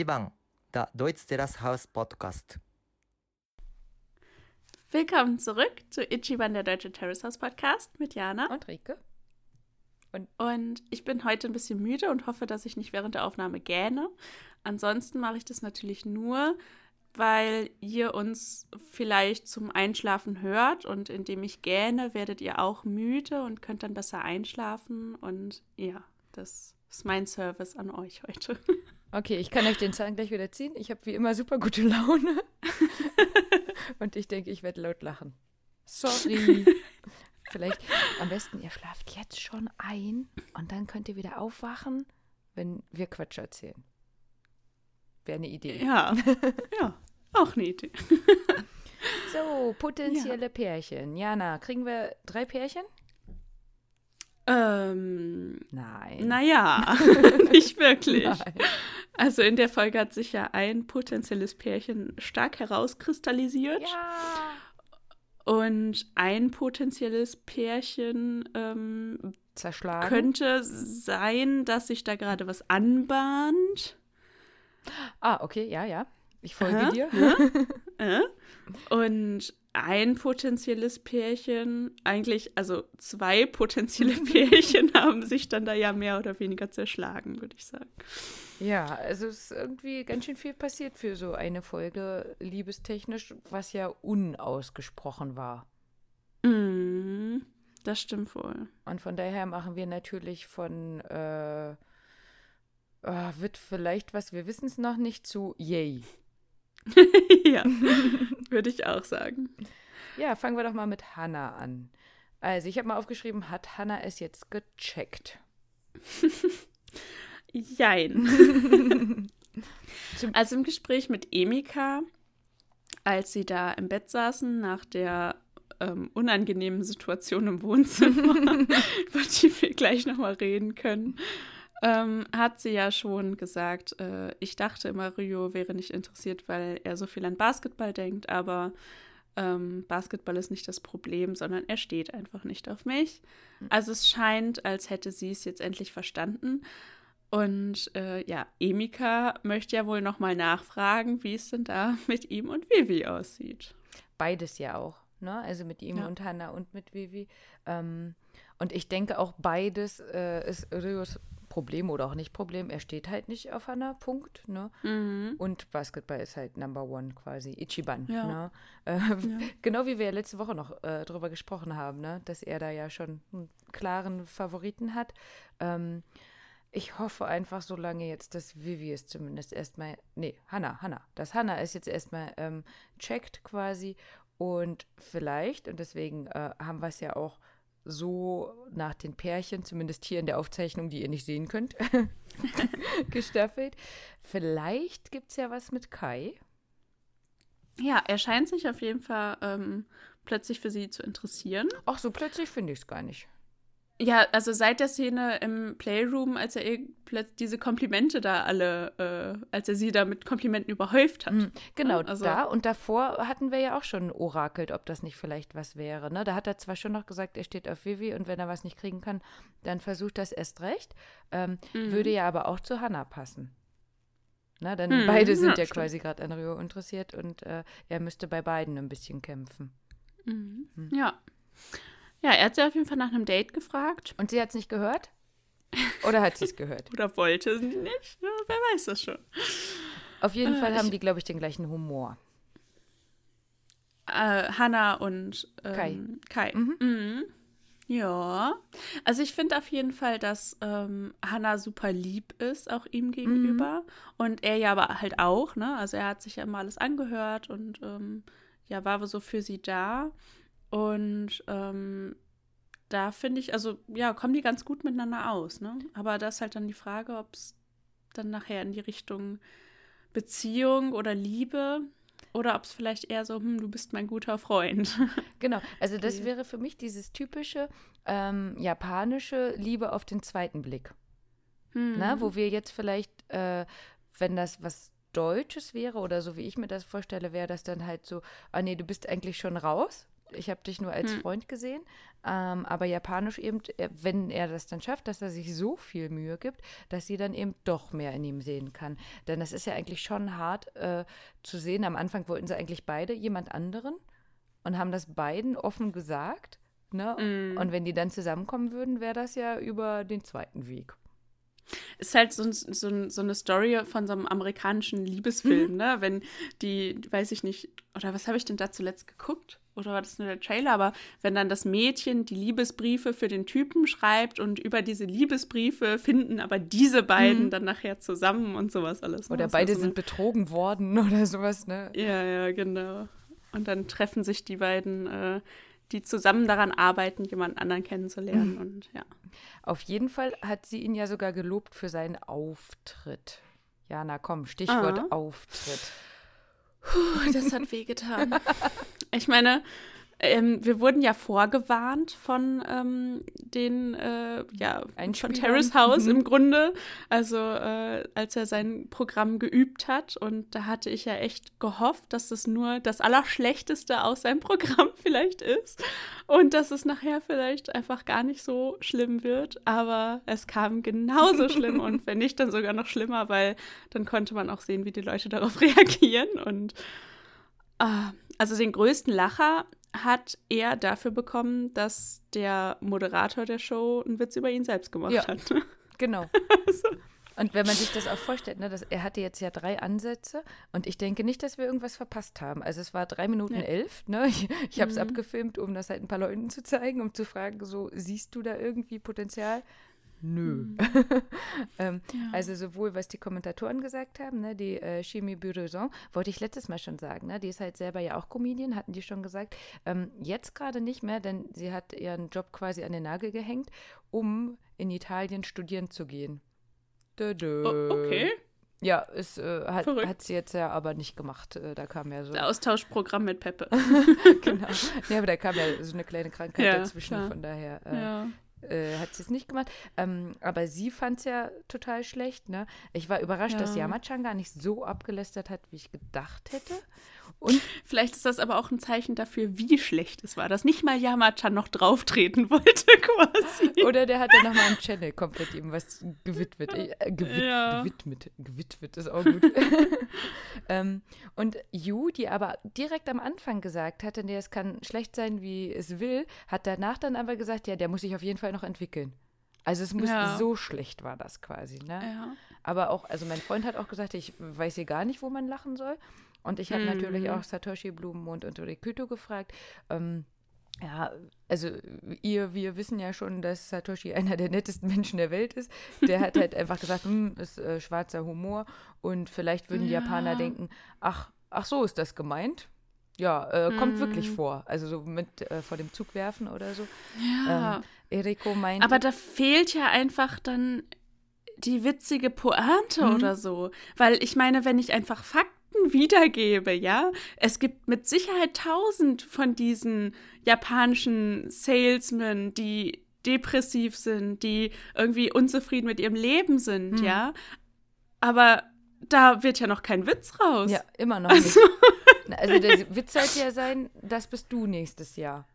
1番 Der Deutsch Terrace House Podcast. Willkommen zurück zu Ichiban, der Deutsche Terrace House Podcast mit Jana. Und Rike. Und ich bin heute ein bisschen müde und hoffe, dass ich nicht während der Aufnahme gähne. Ansonsten mache ich das natürlich nur, weil ihr uns vielleicht zum Einschlafen hört und indem ich gähne, werdet ihr auch müde und könnt dann besser einschlafen. Und ja, das ist mein Service an euch heute. Okay, ich kann euch den Zahn gleich wieder ziehen. Ich habe wie immer super gute Laune. und ich denke, ich werde laut lachen. Sorry. Vielleicht am besten, ihr schlaft jetzt schon ein und dann könnt ihr wieder aufwachen, wenn wir Quatsch erzählen. Wäre eine Idee. Ja, ja, auch eine Idee. So, potenzielle Pärchen. Jana, kriegen wir drei Pärchen? Ähm, Nein. naja, nicht wirklich. Nein. Also in der Folge hat sich ja ein potenzielles Pärchen stark herauskristallisiert. Ja. Und ein potenzielles Pärchen ähm, Zerschlagen. könnte sein, dass sich da gerade was anbahnt. ah, okay, ja, ja. Ich folge Aha, dir. Äh? Und ein potenzielles Pärchen, eigentlich, also zwei potenzielle Pärchen haben sich dann da ja mehr oder weniger zerschlagen, würde ich sagen. Ja, also es ist irgendwie ganz schön viel passiert für so eine Folge liebestechnisch, was ja unausgesprochen war. Mm, das stimmt wohl. Und von daher machen wir natürlich von äh, ah, wird vielleicht was, wir wissen es noch nicht, zu Yay. ja, würde ich auch sagen. Ja, fangen wir doch mal mit Hannah an. Also, ich habe mal aufgeschrieben, hat Hannah es jetzt gecheckt? Jein. also im Gespräch mit Emika, als sie da im Bett saßen, nach der ähm, unangenehmen Situation im Wohnzimmer, über die wir gleich nochmal reden können, ähm, hat sie ja schon gesagt, äh, ich dachte immer, Rio wäre nicht interessiert, weil er so viel an Basketball denkt, aber ähm, Basketball ist nicht das Problem, sondern er steht einfach nicht auf mich. Also es scheint, als hätte sie es jetzt endlich verstanden. Und äh, ja, Emika möchte ja wohl nochmal nachfragen, wie es denn da mit ihm und Vivi aussieht. Beides ja auch, ne? Also mit ihm Ja. und Hannah und mit Vivi. Ähm, und ich denke auch beides äh, ist Rios Problem oder auch nicht Problem. Er steht halt nicht auf Hannah, Punkt, ne? Mhm. Und Basketball ist halt Number One quasi, Ichiban. Ja. Ne? Äh, Genau wie wir ja letzte Woche noch äh, drüber gesprochen haben, ne? dass er da ja schon einen klaren Favoriten hat. Ähm, ich hoffe einfach so lange jetzt, dass Vivi es zumindest erstmal, nee, Hannah, Hannah, dass Hannah es jetzt erstmal ähm, checkt quasi und vielleicht, und deswegen äh, haben wir es ja auch so nach den Pärchen, zumindest hier in der Aufzeichnung, die ihr nicht sehen könnt, gestaffelt. Vielleicht gibt es ja was mit Kai. Ja, er scheint sich auf jeden Fall ähm, plötzlich für sie zu interessieren. Ach, so plötzlich finde ich es gar nicht. Ja, also seit der Szene im Playroom, als er ihr plötzlich diese Komplimente da alle, äh, als er sie da mit Komplimenten überhäuft hat. Mhm, Genau, Ja, also- da und davor hatten wir ja auch schon orakelt, ob das nicht vielleicht was wäre. Ne? Da hat er zwar schon noch gesagt, er steht auf Vivi und wenn er was nicht kriegen kann, dann versucht das erst recht. Ähm, Mhm. Würde ja aber auch zu Hannah passen. Na, denn Mhm, beide sind ja, ja, quasi gerade an Rio interessiert und äh, er müsste bei beiden ein bisschen kämpfen. Mhm. Hm. Ja. Ja, er hat sie auf jeden Fall nach einem Date gefragt. Und sie hat es nicht gehört? Oder hat sie es gehört? Oder wollte sie nicht? Ja, wer weiß das schon. Auf jeden Äh, Fall haben ich- die, glaube ich, den gleichen Humor. Äh, Hannah und ähm, Kai. Kai. Mhm. Mhm. Ja. Also ich finde auf jeden Fall, dass ähm, Hannah super lieb ist, auch ihm gegenüber. Und er ja aber halt auch, ne? Also er hat sich ja immer alles angehört und ähm, ja, war so für sie da. Und ähm, da finde ich, also ja, kommen die ganz gut miteinander aus, ne? Aber da ist halt dann die Frage, ob es dann nachher in die Richtung Beziehung oder Liebe oder ob es vielleicht eher so, hm, du bist mein guter Freund. Genau, also das Okay. wäre für mich dieses typische ähm, japanische Liebe auf den zweiten Blick. Hm. Na, wo wir jetzt vielleicht, äh, wenn das was Deutsches wäre oder so wie ich mir das vorstelle, wäre das dann halt so, ah nee, du bist eigentlich schon raus ich habe dich nur als hm. Freund gesehen. Ähm, aber Japanisch eben, äh, wenn er das dann schafft, dass er sich so viel Mühe gibt, dass sie dann eben doch mehr in ihm sehen kann. Denn das ist ja eigentlich schon hart äh, zu sehen. Am Anfang wollten sie eigentlich beide jemand anderen und haben das beiden offen gesagt. Ne? Mm. Und wenn die dann zusammenkommen würden, wäre das ja über den zweiten Weg. Ist halt so, so, so eine Story von so einem amerikanischen Liebesfilm, mhm. ne? Wenn die, weiß ich nicht, oder was habe ich denn da zuletzt geguckt? Oder war das nur der Trailer? Aber wenn dann das Mädchen die Liebesbriefe für den Typen schreibt und über diese Liebesbriefe finden aber diese beiden mhm. dann nachher zusammen und sowas alles. Ne? Oder beide so sind betrogen worden oder sowas, ne? Ja, ja, genau. Und dann treffen sich die beiden äh, die zusammen daran arbeiten, jemand anderen kennenzulernen. Mhm. Und ja. Auf jeden Fall hat sie ihn ja sogar gelobt für seinen Auftritt. Ja, na komm, Stichwort ah. Auftritt. Puh, das hat wehgetan. ich meine, ähm, wir wurden ja vorgewarnt von ähm, den, äh, ja, von Terrace House mhm. im Grunde, also äh, als er sein Programm geübt hat. Und da hatte ich ja echt gehofft, dass das nur das Allerschlechteste aus seinem Programm vielleicht ist und dass es nachher vielleicht einfach gar nicht so schlimm wird. Aber es kam genauso schlimm und wenn nicht, dann sogar noch schlimmer, weil dann konnte man auch sehen, wie die Leute darauf reagieren. Und ah, also den größten Lacher hat er dafür bekommen, dass der Moderator der Show einen Witz über ihn selbst gemacht ja, hat. Genau. also. Und wenn man sich das auch vorstellt, ne, dass, er hatte jetzt ja drei Ansätze und ich denke nicht, dass wir irgendwas verpasst haben. Also es war drei Minuten ja. elf. Ne? Ich, ich habe es mhm. abgefilmt, um das halt ein paar Leuten zu zeigen, um zu fragen, so siehst du da irgendwie Potenzial? Nö. Mhm. ähm, ja. Also sowohl, was die Kommentatoren gesagt haben, ne, die äh, Chimie Burezon, wollte ich letztes Mal schon sagen, ne, die ist halt selber ja auch Comedian, hatten die schon gesagt. Ähm, jetzt gerade nicht mehr, denn sie hat ihren Job quasi an den Nagel gehängt, um in Italien studieren zu gehen. Dö, dö. Oh, okay. Ja, es äh, hat, hat, sie jetzt ja aber nicht gemacht. Äh, da kam ja so. Das Austauschprogramm mit Peppe. genau. Ja, aber da kam ja so eine kleine Krankheit ja, dazwischen, klar. von daher. Äh, ja äh, hat sie es nicht gemacht. Ähm, aber sie fand es ja total schlecht. Ne? Ich war überrascht, ja. dass Yamachan gar nicht so abgelästert hat, wie ich gedacht hätte. Und vielleicht ist das aber auch ein Zeichen dafür, wie schlecht es war, dass nicht mal Yamachan noch drauftreten wollte, quasi. Oder der hat dann nochmal einen Channel komplett ihm was gewidmet. Äh, gewid ja. Gewidmet. Gewidmet ist auch gut. ähm, und Yu, die aber direkt am Anfang gesagt hatte, nee, es kann schlecht sein, wie es will, hat danach dann aber gesagt, ja, der muss sich auf jeden Fall noch entwickeln. Also es muss ja. so schlecht war das quasi, ne? Ja. Aber auch, also mein Freund hat auch gesagt, ich weiß hier gar nicht, wo man lachen soll. Und ich habe mhm. natürlich auch Satoshi Blumenmond und Rikuto gefragt. Ähm, ja, also ihr, wir wissen ja schon, dass Satoshi einer der nettesten Menschen der Welt ist. Der hat halt einfach gesagt, hm, ist äh, schwarzer Humor und vielleicht würden die ja. Japaner denken, ach, ach so ist das gemeint. Ja, äh, kommt mm. wirklich vor. Also so mit äh, vor dem Zug werfen oder so. Ja. Ähm, Eriko meint. Aber da fehlt ja einfach dann die witzige Pointe mhm. oder so. Weil ich meine, wenn ich einfach Fakten wiedergebe, ja, es gibt mit Sicherheit tausend von diesen japanischen Salesmen, die depressiv sind, die irgendwie unzufrieden mit ihrem Leben sind, mhm. ja. Aber da wird ja noch kein Witz raus. Ja, immer noch also. nicht. Also der Witz sollte ja sein, das bist du nächstes Jahr.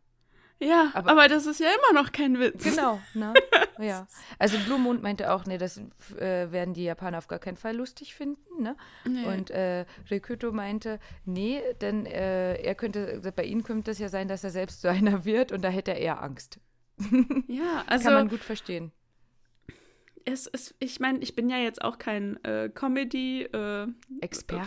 Ja, aber, aber, das ist ja immer noch kein Witz. Genau, ne? ja. Also Blumund meinte auch, nee, das äh, werden die Japaner auf gar keinen Fall lustig finden, ne? Nee. Und äh, Rikuto meinte, nee, denn äh, er könnte, bei ihm könnte es ja sein, dass er selbst so einer wird und da hätte er eher Angst. Ja, also. Kann man gut verstehen es ist, ich meine, ich bin ja jetzt auch kein äh, Comedy äh.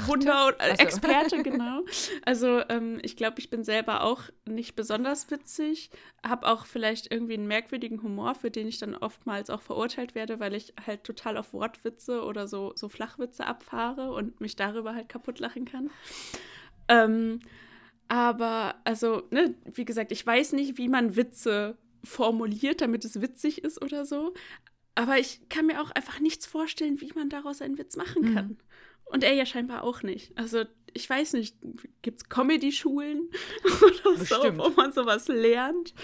Wunder äh, also. Experte, genau. Also ähm, ich glaube, ich bin selber auch nicht besonders witzig, habe auch vielleicht irgendwie einen merkwürdigen Humor, für den ich dann oftmals auch verurteilt werde, weil ich halt total auf Wortwitze oder so, so Flachwitze abfahre und mich darüber halt kaputt lachen kann. Ähm, aber also, ne, wie gesagt, ich weiß nicht, wie man Witze formuliert, damit es witzig ist oder so. Aber ich kann mir auch einfach nichts vorstellen, wie man daraus einen Witz machen mhm. kann. Mhm. Und er ja scheinbar auch nicht. Also ich weiß nicht, gibt es Comedy-Schulen oder so, wo man sowas lernt?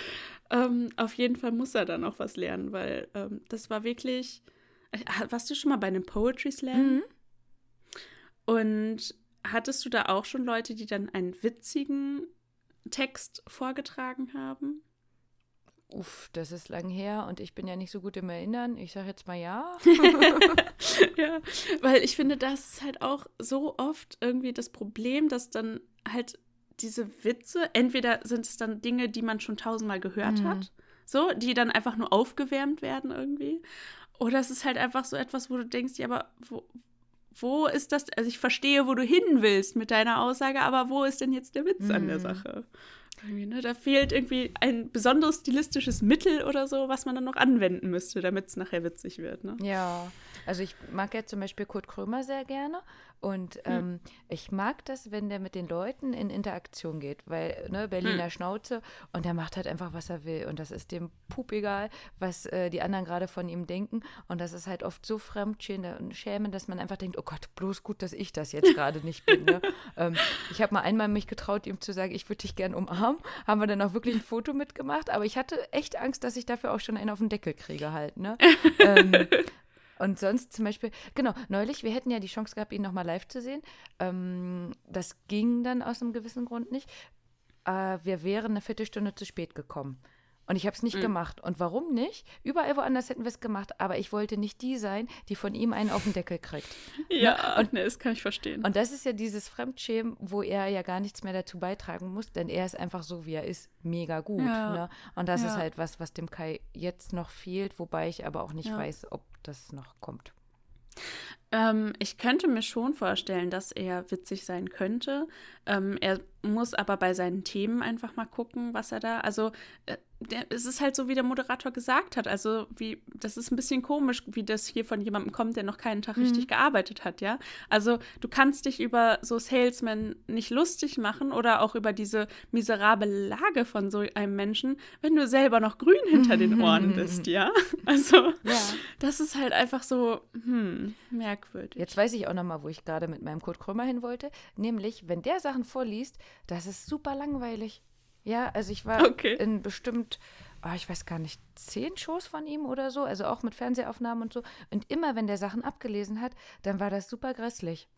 Ähm, auf jeden Fall muss er dann auch was lernen, weil ähm, das war wirklich. Äh, warst du schon mal bei einem Poetry Slam? Mhm. Und hattest du da auch schon Leute, die dann einen witzigen Text vorgetragen haben? Uff, das ist lang her und ich bin ja nicht so gut im Erinnern. Ich sage jetzt mal ja. ja, weil ich finde, das ist halt auch so oft irgendwie das Problem, dass dann halt diese Witze, entweder sind es dann Dinge, die man schon tausendmal gehört mhm. hat, so, die dann einfach nur aufgewärmt werden irgendwie. Oder es ist halt einfach so etwas, wo du denkst, ja, aber wo, wo ist das? Also ich verstehe, wo du hin willst mit deiner Aussage, aber wo ist denn jetzt der Witz mhm. an der mhm. Sache? Ne, da fehlt irgendwie ein besonderes stilistisches Mittel oder so, was man dann noch anwenden müsste, damit es nachher witzig wird. Ne? Ja, also ich mag ja zum Beispiel Kurt Krömer sehr gerne und hm. ähm, ich mag das, wenn der mit den Leuten in Interaktion geht, weil ne, Berliner hm. Schnauze und der macht halt einfach, was er will und das ist dem Pup egal, was äh, die anderen gerade von ihm denken und das ist halt oft so fremdschämend und schämen, dass man einfach denkt, oh Gott, bloß gut, dass ich das jetzt gerade nicht bin. Ne? ähm, ich habe mal einmal mich getraut, ihm zu sagen, ich würde dich gern umarmen, haben wir dann auch wirklich ein Foto mitgemacht, aber ich hatte echt Angst, dass ich dafür auch schon einen auf den Deckel kriege halt. Ne? ähm, und sonst zum Beispiel, genau, neulich, wir hätten ja die Chance gehabt, ihn nochmal live zu sehen. Ähm, das ging dann aus einem gewissen Grund nicht. Äh, wir wären eine Viertelstunde zu spät gekommen. Und ich habe es nicht mhm. gemacht. Und warum nicht? Überall woanders hätten wir es gemacht, aber ich wollte nicht die sein, die von ihm einen auf den Deckel kriegt. Ja, ne? und, nee, das kann ich verstehen. Und das ist ja dieses Fremdschämen, wo er ja gar nichts mehr dazu beitragen muss, denn er ist einfach so, wie er ist, mega gut. Ja. Ne? Und das ja. ist halt was, was dem Kai jetzt noch fehlt, wobei ich aber auch nicht ja. weiß, ob das noch kommt. Ähm, ich könnte mir schon vorstellen, dass er witzig sein könnte. Ähm, er muss aber bei seinen Themen einfach mal gucken, was er da. Also äh, der, es ist halt so, wie der Moderator gesagt hat. Also, wie, das ist ein bisschen komisch, wie das hier von jemandem kommt, der noch keinen Tag mhm. richtig gearbeitet hat, ja. Also, du kannst dich über so Salesmen nicht lustig machen oder auch über diese miserable Lage von so einem Menschen, wenn du selber noch grün hinter den Ohren bist, ja. Also, ja. das ist halt einfach so, hm, merkwürdig. Jetzt weiß ich auch noch mal, wo ich gerade mit meinem Kurt Krömer hin wollte. Nämlich, wenn der Sachen vorliest, das ist super langweilig. Ja, also ich war okay. in bestimmt, oh, ich weiß gar nicht, zehn Shows von ihm oder so, also auch mit Fernsehaufnahmen und so. Und immer, wenn der Sachen abgelesen hat, dann war das super grässlich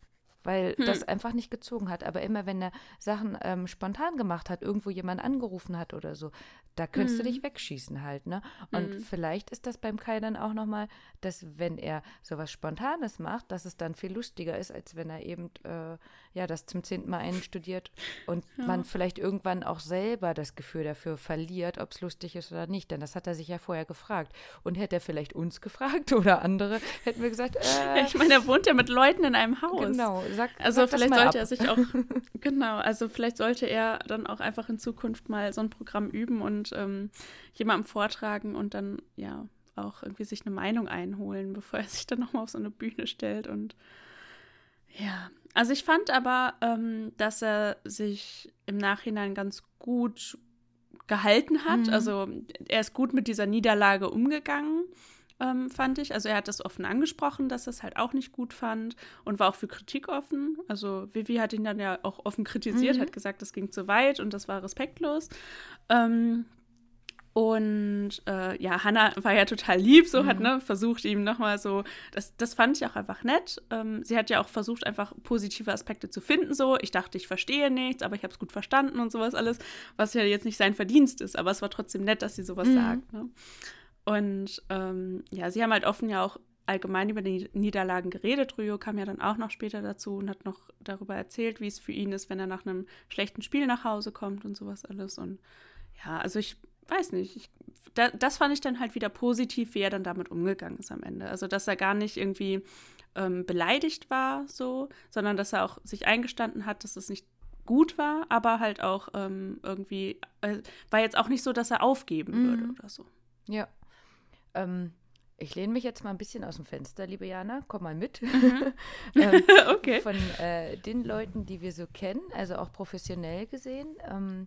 weil hm. das einfach nicht gezogen hat. Aber immer, wenn er Sachen ähm, spontan gemacht hat, irgendwo jemand angerufen hat oder so, da könntest hm. du dich wegschießen halt, ne? Und hm. vielleicht ist das beim Kai dann auch nochmal, dass wenn er sowas Spontanes macht, dass es dann viel lustiger ist, als wenn er eben, äh, ja, das zum zehnten Mal einstudiert und ja. man vielleicht irgendwann auch selber das Gefühl dafür verliert, ob es lustig ist oder nicht. Denn das hat er sich ja vorher gefragt. Und hätte er vielleicht uns gefragt oder andere, hätten wir gesagt, äh, ich meine, er wohnt ja mit Leuten in einem Haus. Genau, sag, also sag vielleicht sollte ab. er sich auch, genau, also vielleicht sollte er dann auch einfach in Zukunft mal so ein Programm üben und ähm, jemandem vortragen und dann ja auch irgendwie sich eine Meinung einholen, bevor er sich dann nochmal auf so eine Bühne stellt und ja, also ich fand aber, ähm, dass er sich im Nachhinein ganz gut gehalten hat. Mhm. Also er ist gut mit dieser Niederlage umgegangen ähm, fand ich. Also er hat das offen angesprochen, dass er es halt auch nicht gut fand und war auch für Kritik offen. Also Vivi hat ihn dann ja auch offen kritisiert, mhm. hat gesagt, das ging zu weit und das war respektlos. Ähm, und äh, ja, Hannah war ja total lieb, so mhm. hat ne, versucht ihm nochmal so, das, das fand ich auch einfach nett. Ähm, sie hat ja auch versucht, einfach positive Aspekte zu finden, so. Ich dachte, ich verstehe nichts, aber ich habe es gut verstanden und sowas alles, was ja jetzt nicht sein Verdienst ist, aber es war trotzdem nett, dass sie sowas mhm. sagt. Ne? Und ähm, ja, sie haben halt offen ja auch allgemein über die Niederlagen geredet. Ryo kam ja dann auch noch später dazu und hat noch darüber erzählt, wie es für ihn ist, wenn er nach einem schlechten Spiel nach Hause kommt und sowas alles. Und ja, also ich weiß nicht, ich, da, das fand ich dann halt wieder positiv, wie er dann damit umgegangen ist am Ende. Also, dass er gar nicht irgendwie ähm, beleidigt war, so, sondern dass er auch sich eingestanden hat, dass es nicht gut war, aber halt auch ähm, irgendwie, äh, war jetzt auch nicht so, dass er aufgeben mhm. würde oder so. Ja. Ähm, ich lehne mich jetzt mal ein bisschen aus dem Fenster, liebe Jana. Komm mal mit. Mhm. ähm, okay. Von äh, den Leuten, die wir so kennen, also auch professionell gesehen. Ähm,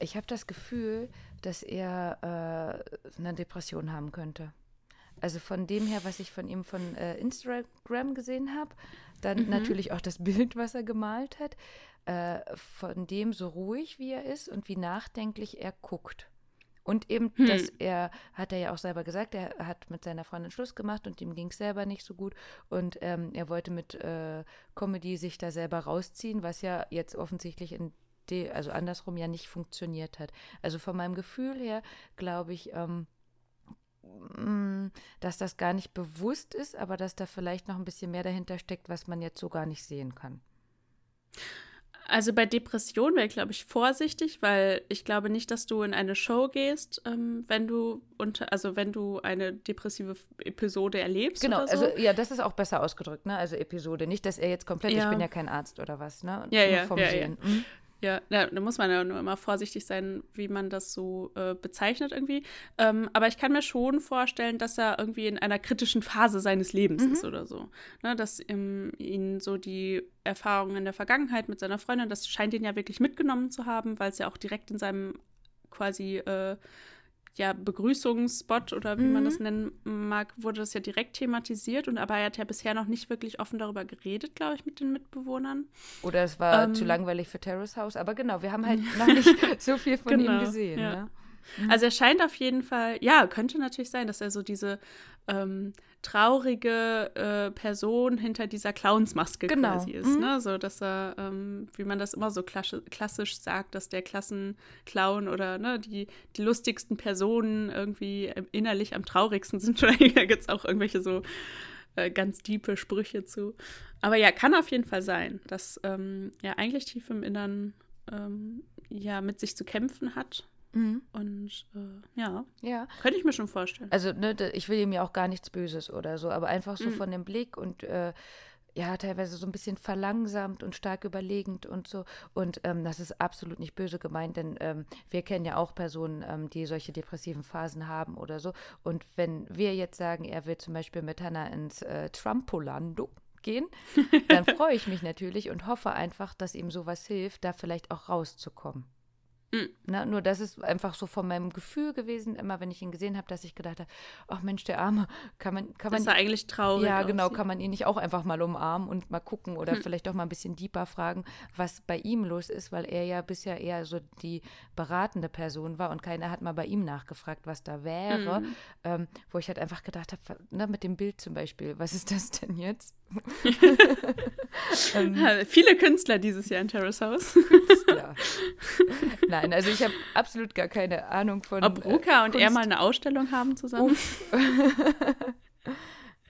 ich habe das Gefühl, dass er äh, eine Depression haben könnte. Also von dem her, was ich von ihm von äh, Instagram gesehen habe, dann mhm. natürlich auch das Bild, was er gemalt hat, äh, von dem so ruhig wie er ist und wie nachdenklich er guckt. Und eben, hm. dass er, hat er ja auch selber gesagt, er hat mit seiner Freundin Schluss gemacht und ihm ging es selber nicht so gut. Und ähm, er wollte mit äh, Comedy sich da selber rausziehen, was ja jetzt offensichtlich in also andersrum ja nicht funktioniert hat. Also von meinem Gefühl her glaube ich, ähm, mm, dass das gar nicht bewusst ist, aber dass da vielleicht noch ein bisschen mehr dahinter steckt, was man jetzt so gar nicht sehen kann. Also bei Depression wäre ich, glaube ich, vorsichtig, weil ich glaube nicht, dass du in eine Show gehst, ähm, wenn du unter, also wenn du eine depressive Episode erlebst. Genau, so. also ja, das ist auch besser ausgedrückt, ne? Also Episode. Nicht, dass er jetzt komplett, ja. ich bin ja kein Arzt oder was, ne? Ja, Nur ja, vom ja, Sehen. ja. Ja, da, da, muss man ja nur immer vorsichtig sein, wie man das so äh, bezeichnet irgendwie. Ähm, aber ich kann mir schon vorstellen, dass er irgendwie in einer kritischen Phase seines Lebens mhm. ist oder so. Ne, dass ähm, ihn so die Erfahrungen in der Vergangenheit mit seiner Freundin, das scheint ihn ja wirklich mitgenommen zu haben, weil es ja auch direkt in seinem quasi äh, ja, Begrüßungsspot oder wie mhm. man das nennen mag, wurde das ja direkt thematisiert und aber er hat ja bisher noch nicht wirklich offen darüber geredet, glaube ich, mit den Mitbewohnern. Oder es war ähm, zu langweilig für Terrace House, aber genau, wir haben halt noch nicht so viel von genau, ihm gesehen. Ja. Ne? Mhm. Also er scheint auf jeden Fall, ja, könnte natürlich sein, dass er so diese ähm, traurige äh, Person hinter dieser Clownsmaske genau. quasi ist. Mhm. Ne? So, dass er, ähm, wie man das immer so klassisch sagt, dass der Klassenclown oder ne, die, die lustigsten Personen irgendwie innerlich am traurigsten sind. da gibt es auch irgendwelche so äh, ganz tiefe Sprüche zu. Aber ja, kann auf jeden Fall sein, dass ähm, er eigentlich tief im Innern ähm, ja mit sich zu kämpfen hat Mhm. Und äh, ja, ja, könnte ich mir schon vorstellen. Also, ne, ich will ihm ja auch gar nichts Böses oder so, aber einfach so mhm. von dem Blick und äh, ja, teilweise so ein bisschen verlangsamt und stark überlegend und so. Und ähm, das ist absolut nicht böse gemeint, denn ähm, wir kennen ja auch Personen, ähm, die solche depressiven Phasen haben oder so. Und wenn wir jetzt sagen, er will zum Beispiel mit Hannah ins äh, Trumpolando gehen, dann freue ich mich natürlich und hoffe einfach, dass ihm sowas hilft, da vielleicht auch rauszukommen. Mhm. Na, nur das ist einfach so von meinem Gefühl gewesen, immer wenn ich ihn gesehen habe, dass ich gedacht habe, ach Mensch, der Arme, kann man, kann man. Das ist eigentlich traurig. Ja, genau, aussieht. kann man ihn nicht auch einfach mal umarmen und mal gucken oder hm. vielleicht auch mal ein bisschen deeper fragen, was bei ihm los ist, weil er ja bisher eher so die beratende Person war und keiner hat mal bei ihm nachgefragt, was da wäre. Hm. Ähm, wo ich halt einfach gedacht habe, ne, mit dem Bild zum Beispiel, was ist das denn jetzt? ähm, Viele Künstler dieses Jahr in Terrace House. Künstler. Nein, also ich habe absolut gar keine Ahnung von. Ob Ruka äh, und er mal eine Ausstellung haben zusammen.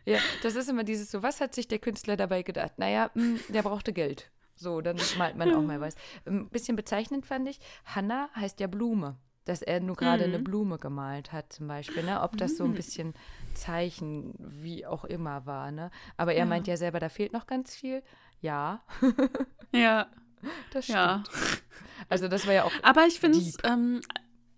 ja, das ist immer dieses so, was hat sich der Künstler dabei gedacht? Naja, mh, hm, der brauchte Geld. So, dann malt man auch mal was. Ein bisschen bezeichnend fand ich, Hanna heißt ja Blume dass er nur gerade mhm. eine Blume gemalt hat, zum Beispiel, ne? Ob das so ein mhm. bisschen Zeichen, wie auch immer war, ne? Aber er ja. meint ja selber, da fehlt noch ganz viel. Ja. ja. Das stimmt. Ja. Also das war ja auch. Aber ich finde es, ähm,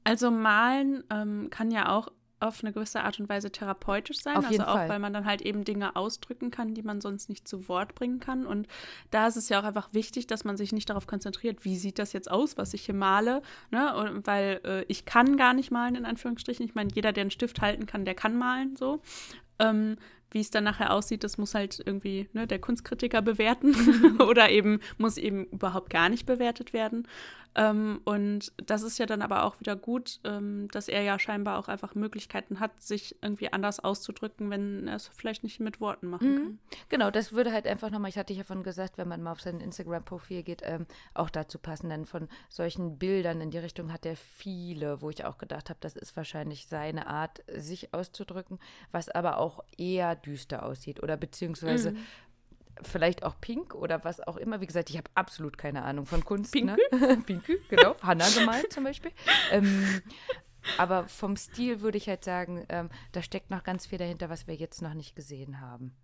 also malen ähm, kann ja auch auf eine gewisse Art und Weise therapeutisch sein. Auf also auch, Fall. weil man dann halt eben Dinge ausdrücken kann, die man sonst nicht zu Wort bringen kann. Und da ist es ja auch einfach wichtig, dass man sich nicht darauf konzentriert, wie sieht das jetzt aus, was ich hier male. Ne? Und, weil äh, ich kann gar nicht malen, in Anführungsstrichen. Ich meine, jeder, der einen Stift halten kann, der kann malen so. Ähm, wie es dann nachher aussieht, das muss halt irgendwie ne, der Kunstkritiker bewerten oder eben muss eben überhaupt gar nicht bewertet werden. Ähm, und das ist ja dann aber auch wieder gut, ähm, dass er ja scheinbar auch einfach Möglichkeiten hat, sich irgendwie anders auszudrücken, wenn er es vielleicht nicht mit Worten machen mhm. kann. Genau, das würde halt einfach nochmal, ich hatte ja von gesagt, wenn man mal auf sein Instagram-Profil geht, ähm, auch dazu passen. Denn von solchen Bildern in die Richtung hat er viele, wo ich auch gedacht habe, das ist wahrscheinlich seine Art, sich auszudrücken, was aber auch eher düster aussieht oder beziehungsweise mhm vielleicht auch Pink oder was auch immer. Wie gesagt, ich habe absolut keine Ahnung von Kunst. Pink, ne? Pinkü, genau. Hanna gemalt zum Beispiel. Ähm, aber vom Stil würde ich halt sagen, ähm, da steckt noch ganz viel dahinter, was wir jetzt noch nicht gesehen haben.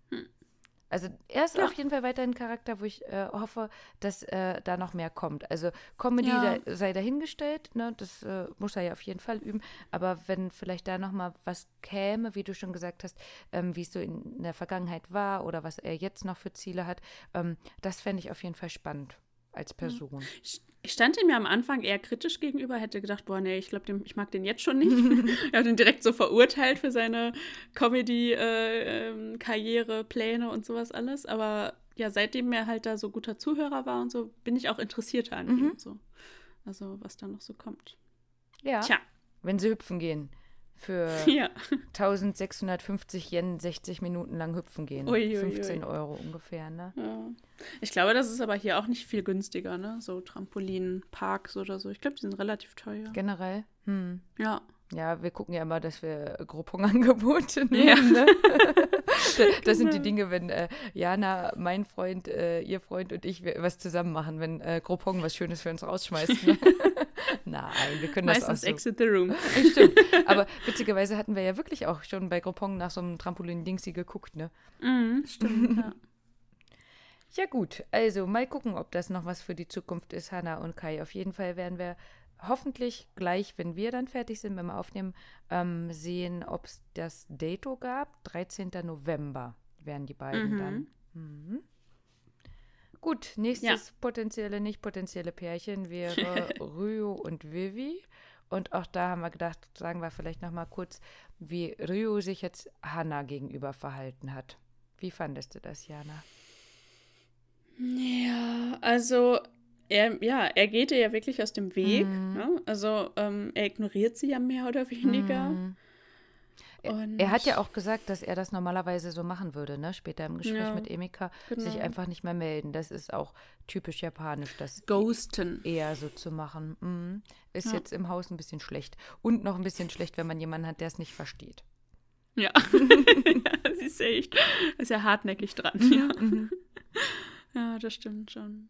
Also er ist ja. auf jeden Fall weiter ein Charakter, wo ich äh, hoffe, dass äh, da noch mehr kommt. Also Comedy ja. da, sei dahingestellt, ne? das äh, muss er ja auf jeden Fall üben. Aber wenn vielleicht da noch mal was käme, wie du schon gesagt hast, ähm, wie es so in der Vergangenheit war oder was er jetzt noch für Ziele hat, ähm, das fände ich auf jeden Fall spannend als Person. Ich, stand ihm ja am Anfang eher kritisch gegenüber, hätte gedacht, boah, nee, ich glaube, ich mag den jetzt schon nicht. er hat ihn direkt so verurteilt für seine Comedy-Karriere, äh, Pläne und sowas alles. Aber ja, seitdem er halt da so guter Zuhörer war und so, bin ich auch interessierter an mhm. ihm. So. Also, was da noch so kommt. Ja. Tja. Wenn sie hüpfen gehen. Für ja. 1650 Yen 60 Minuten lang hüpfen gehen. Ui, ui, 15 ui. Euro ungefähr, ne? Ja. Ich glaube, das ist aber hier auch nicht viel günstiger, ne? So Trampolinparks oder so. Ich glaube, die sind relativ teuer. Generell? Hm. Ja. Ja, wir gucken ja immer, dass wir Groupon-Angebote nehmen. Ja. Ne? das, sind die genau. Dinge, wenn äh, Jana, mein Freund, äh, ihr Freund und ich was zusammen machen, wenn äh, Groupon was Schönes für uns rausschmeißt. Ne? Nein, wir können Meistens das auch so. exit the room. Stimmt. Aber witzigerweise hatten wir ja wirklich auch schon bei Groupon nach so einem Trampolin-Dingsi geguckt, ne? Mhm, stimmt, ja. Ja gut, also mal gucken, ob das noch was für die Zukunft ist, Hanna und Kai. Auf jeden Fall werden wir hoffentlich gleich, wenn wir dann fertig sind beim Aufnehmen, ähm, sehen, ob es das Dato gab. 13. November werden die beiden mhm. dann. Mhm. Gut, nächstes ja. potenzielle, nicht potenzielle Pärchen wäre Ryo und Vivi. Und auch da haben wir gedacht, sagen wir vielleicht noch mal kurz, wie Ryo sich jetzt Hannah gegenüber verhalten hat. Wie fandest du das, Jana? Ja, also er, ja, er geht ihr ja wirklich aus dem Weg. Mm. Ne? Also ähm, er ignoriert sie ja mehr oder weniger. Mm. Und er hat ja auch gesagt, dass er das normalerweise so machen würde, ne? Später im Gespräch ja, mit Emika, genau. sich einfach nicht mehr melden. Das ist auch typisch japanisch, das Ghosten eher so zu machen. Mhm. Ist ja. jetzt im Haus ein bisschen schlecht. Und noch ein bisschen schlecht, wenn man jemanden hat, der es nicht versteht. Ja. ja, sie ist echt, ist ja hartnäckig dran. Ja. Mhm. ja, das stimmt schon.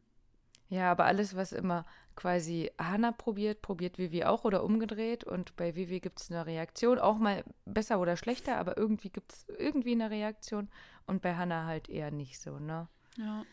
Ja, aber alles, was immer quasi Hannah probiert, probiert Vivi auch oder umgedreht. Und bei Vivi gibt es eine Reaktion, auch mal besser oder schlechter, aber irgendwie gibt es irgendwie eine Reaktion. Und bei Hannah halt eher nicht so, ne? Ja.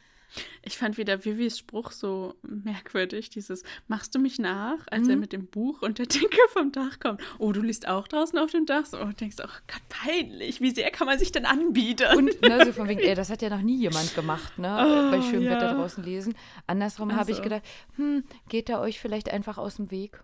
Ich fand wieder Vivis Spruch so merkwürdig, dieses Machst du mich nach, als mhm. er mit dem Buch und der Denke vom Dach kommt. Oh, du liest auch draußen auf dem Dach? So, und denkst, oh Gott, peinlich, wie sehr kann man sich denn anbieten? Und ne, so von wegen, ey, das hat ja noch nie jemand gemacht, ne? Oh, bei schönem ja. Wetter draußen lesen. Andersrum also. habe ich gedacht, hm, geht er euch vielleicht einfach aus dem Weg?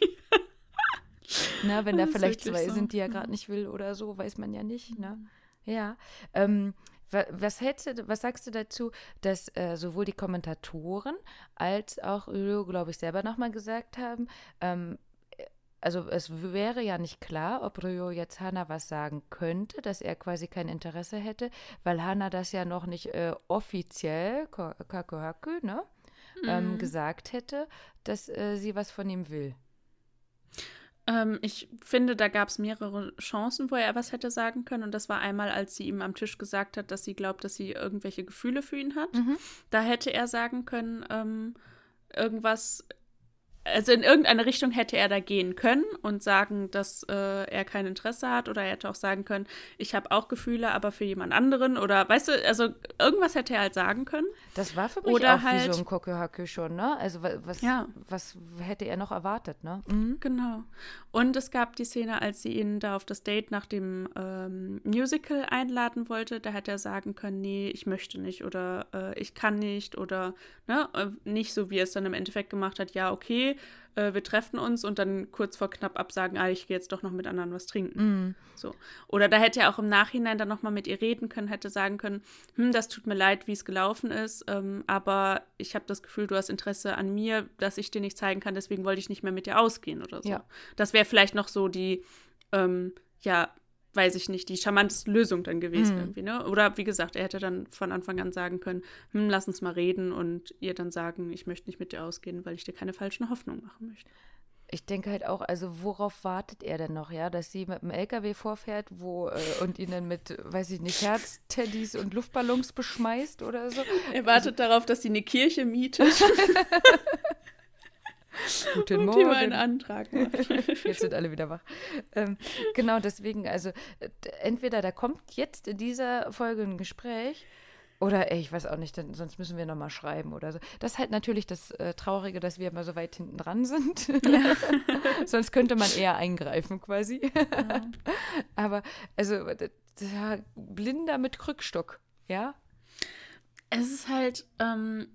ne, wenn da vielleicht zwei so. sind, die er gerade nicht will oder so, weiß man ja nicht, ne? Mhm. Ja. Ähm, was, hältst du, was sagst du dazu, dass äh, sowohl die Kommentatoren als auch Udo, glaube ich, selber nochmal gesagt haben, ähm, äh, also es wäre ja nicht klar, ob Ryo jetzt Hana was sagen könnte, dass er quasi kein Interesse hätte, weil Hana das ja noch nicht äh, offiziell, Kakuhaku, ne, ähm, mhm. ähm, gesagt hätte, dass äh, sie was von ihm will. Ähm, ich finde, da gab es mehrere Chancen, wo er was hätte sagen können. Und das war einmal, als sie ihm am Tisch gesagt hat, dass sie glaubt, dass sie irgendwelche Gefühle für ihn hat. Mhm. Da hätte er sagen können, ähm, irgendwas also in irgendeine Richtung hätte er da gehen können und sagen, dass äh, er kein Interesse hat oder er hätte auch sagen können, ich habe auch Gefühle, aber für jemand anderen oder weißt du, also irgendwas hätte er halt sagen können. Das war für mich oder auch halt, wie so ein Kokohaku schon, ne? Also was, ja. was hätte er noch erwartet, ne? Mhm. Genau. Und es gab die Szene, als sie ihn da auf das Date nach dem ähm, Musical einladen wollte, da hätte er sagen können, nee, ich möchte nicht oder äh, ich kann nicht oder ne, äh, nicht so, wie er es dann im Endeffekt gemacht hat, ja, okay, äh, wir treffen uns und dann kurz vor knapp absagen, ah, ich gehe jetzt doch noch mit anderen was trinken. Mm. So. Oder da hätte er auch im Nachhinein dann nochmal mit ihr reden können, hätte sagen können, hm, das tut mir leid, wie es gelaufen ist, ähm, aber ich habe das Gefühl, du hast Interesse an mir, dass ich dir nicht zeigen kann, deswegen wollte ich nicht mehr mit dir ausgehen oder so. Ja. Das wäre vielleicht noch so die, ähm, ja, weiß ich nicht, die charmanteste Lösung dann gewesen mhm. irgendwie, ne? Oder wie gesagt, er hätte dann von Anfang an sagen können, hm, lass uns mal reden und ihr dann sagen, ich möchte nicht mit dir ausgehen, weil ich dir keine falschen Hoffnungen machen möchte. Ich denke halt auch, also worauf wartet er denn noch, ja, dass sie mit dem LKW vorfährt, wo äh, und ihn dann mit, weiß ich nicht, Herzteddys und Luftballons beschmeißt oder so? Er wartet also, darauf, dass sie eine Kirche mietet. Guten Morgen. Und einen Antrag Jetzt sind alle wieder wach. Ähm, genau, deswegen, also entweder da kommt jetzt in dieser Folge ein Gespräch oder ey, ich weiß auch nicht, denn, sonst müssen wir nochmal schreiben oder so. Das ist halt natürlich das äh, Traurige, dass wir immer so weit hinten dran sind. Ja. sonst könnte man eher eingreifen quasi. Ja. Aber also ja, Blinder mit Krückstock, ja? Es ist halt, ähm,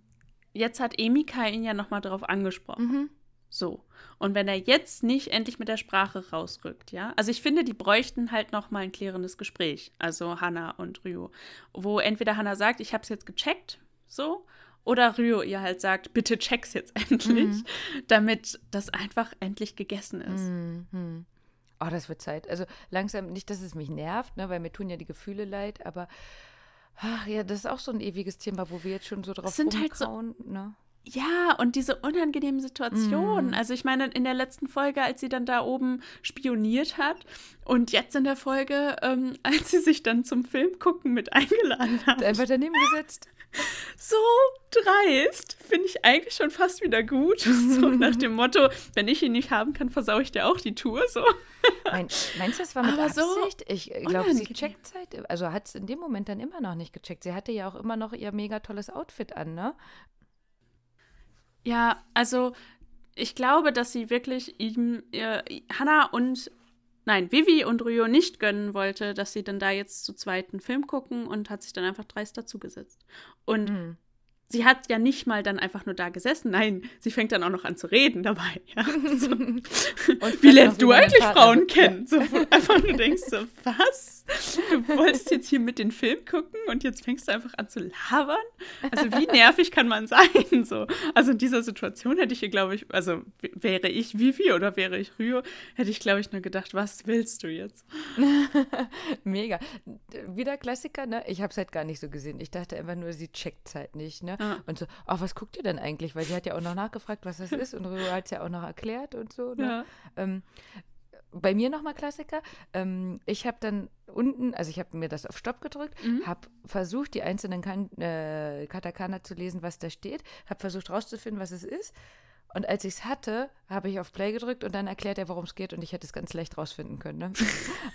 jetzt hat Emika ihn ja nochmal darauf angesprochen. Mhm. So. Und wenn er jetzt nicht endlich mit der Sprache rausrückt, ja, also ich finde, die bräuchten halt noch mal ein klärendes Gespräch, also Hannah und Ryo, wo entweder Hannah sagt, ich habe es jetzt gecheckt, so, oder Ryo ihr halt sagt, bitte check's jetzt endlich, mhm. damit das einfach endlich gegessen ist. Mhm. Oh, das wird Zeit. Also langsam, nicht, dass es mich nervt, ne, weil mir tun ja die Gefühle leid, aber ach ja, das ist auch so ein ewiges Thema, wo wir jetzt schon so drauf sind halt so, ne? Ja, und diese unangenehmen Situationen. Mm. Also ich meine, in der letzten Folge, als sie dann da oben spioniert hat und jetzt in der Folge, ähm, als sie sich dann zum Film gucken mit eingeladen hat. Einfach daneben gesetzt. So dreist, finde ich eigentlich schon fast wieder gut. So nach dem Motto, wenn ich ihn nicht haben kann, versau ich dir auch die Tour. So. Mein, meinst du, das war mit Aber Absicht? So ich glaube, sie checkt Zeit. Also hat es in dem Moment dann immer noch nicht gecheckt. Sie hatte ja auch immer noch ihr mega tolles Outfit an, ne? Ja, also ich glaube, dass sie wirklich ihm, äh, Hannah und, nein, Vivi und Ryo nicht gönnen wollte, dass sie dann da jetzt zu zweiten Film gucken und hat sich dann einfach dreist dazugesetzt. Und mhm sie hat ja nicht mal dann einfach nur da gesessen. Nein, sie fängt dann auch noch an zu reden dabei. Ja? So. wie lernst du eigentlich Frauen kennen? So, einfach nur denkst so, was? Du wolltest jetzt hier mit den Film gucken und jetzt fängst du einfach an zu labern? Also wie nervig kann man sein? So. Also in dieser Situation hätte ich hier, glaube ich, also wäre ich Vivi oder wäre ich Rio, hätte ich, glaube ich, nur gedacht, was willst du jetzt? Mega. Wieder Klassiker, ne? Ich habe es halt gar nicht so gesehen. Ich dachte einfach nur, sie checkt es halt nicht, ne? Ah. Und so, ach, was guckt ihr denn eigentlich? Weil sie hat ja auch noch nachgefragt, was das ist und Rio hat es ja auch noch erklärt und so. Ne? Ja. Ähm, bei mir nochmal Klassiker. Ähm, ich habe dann unten, also ich habe mir das auf Stopp gedrückt, mhm. habe versucht, die einzelnen kan äh, Katakana zu lesen, was da steht, habe versucht rauszufinden, was es ist. Und als ich es hatte, habe ich auf Play gedrückt und dann erklärt er, worum es geht und ich hätte es ganz leicht rausfinden können. Ne?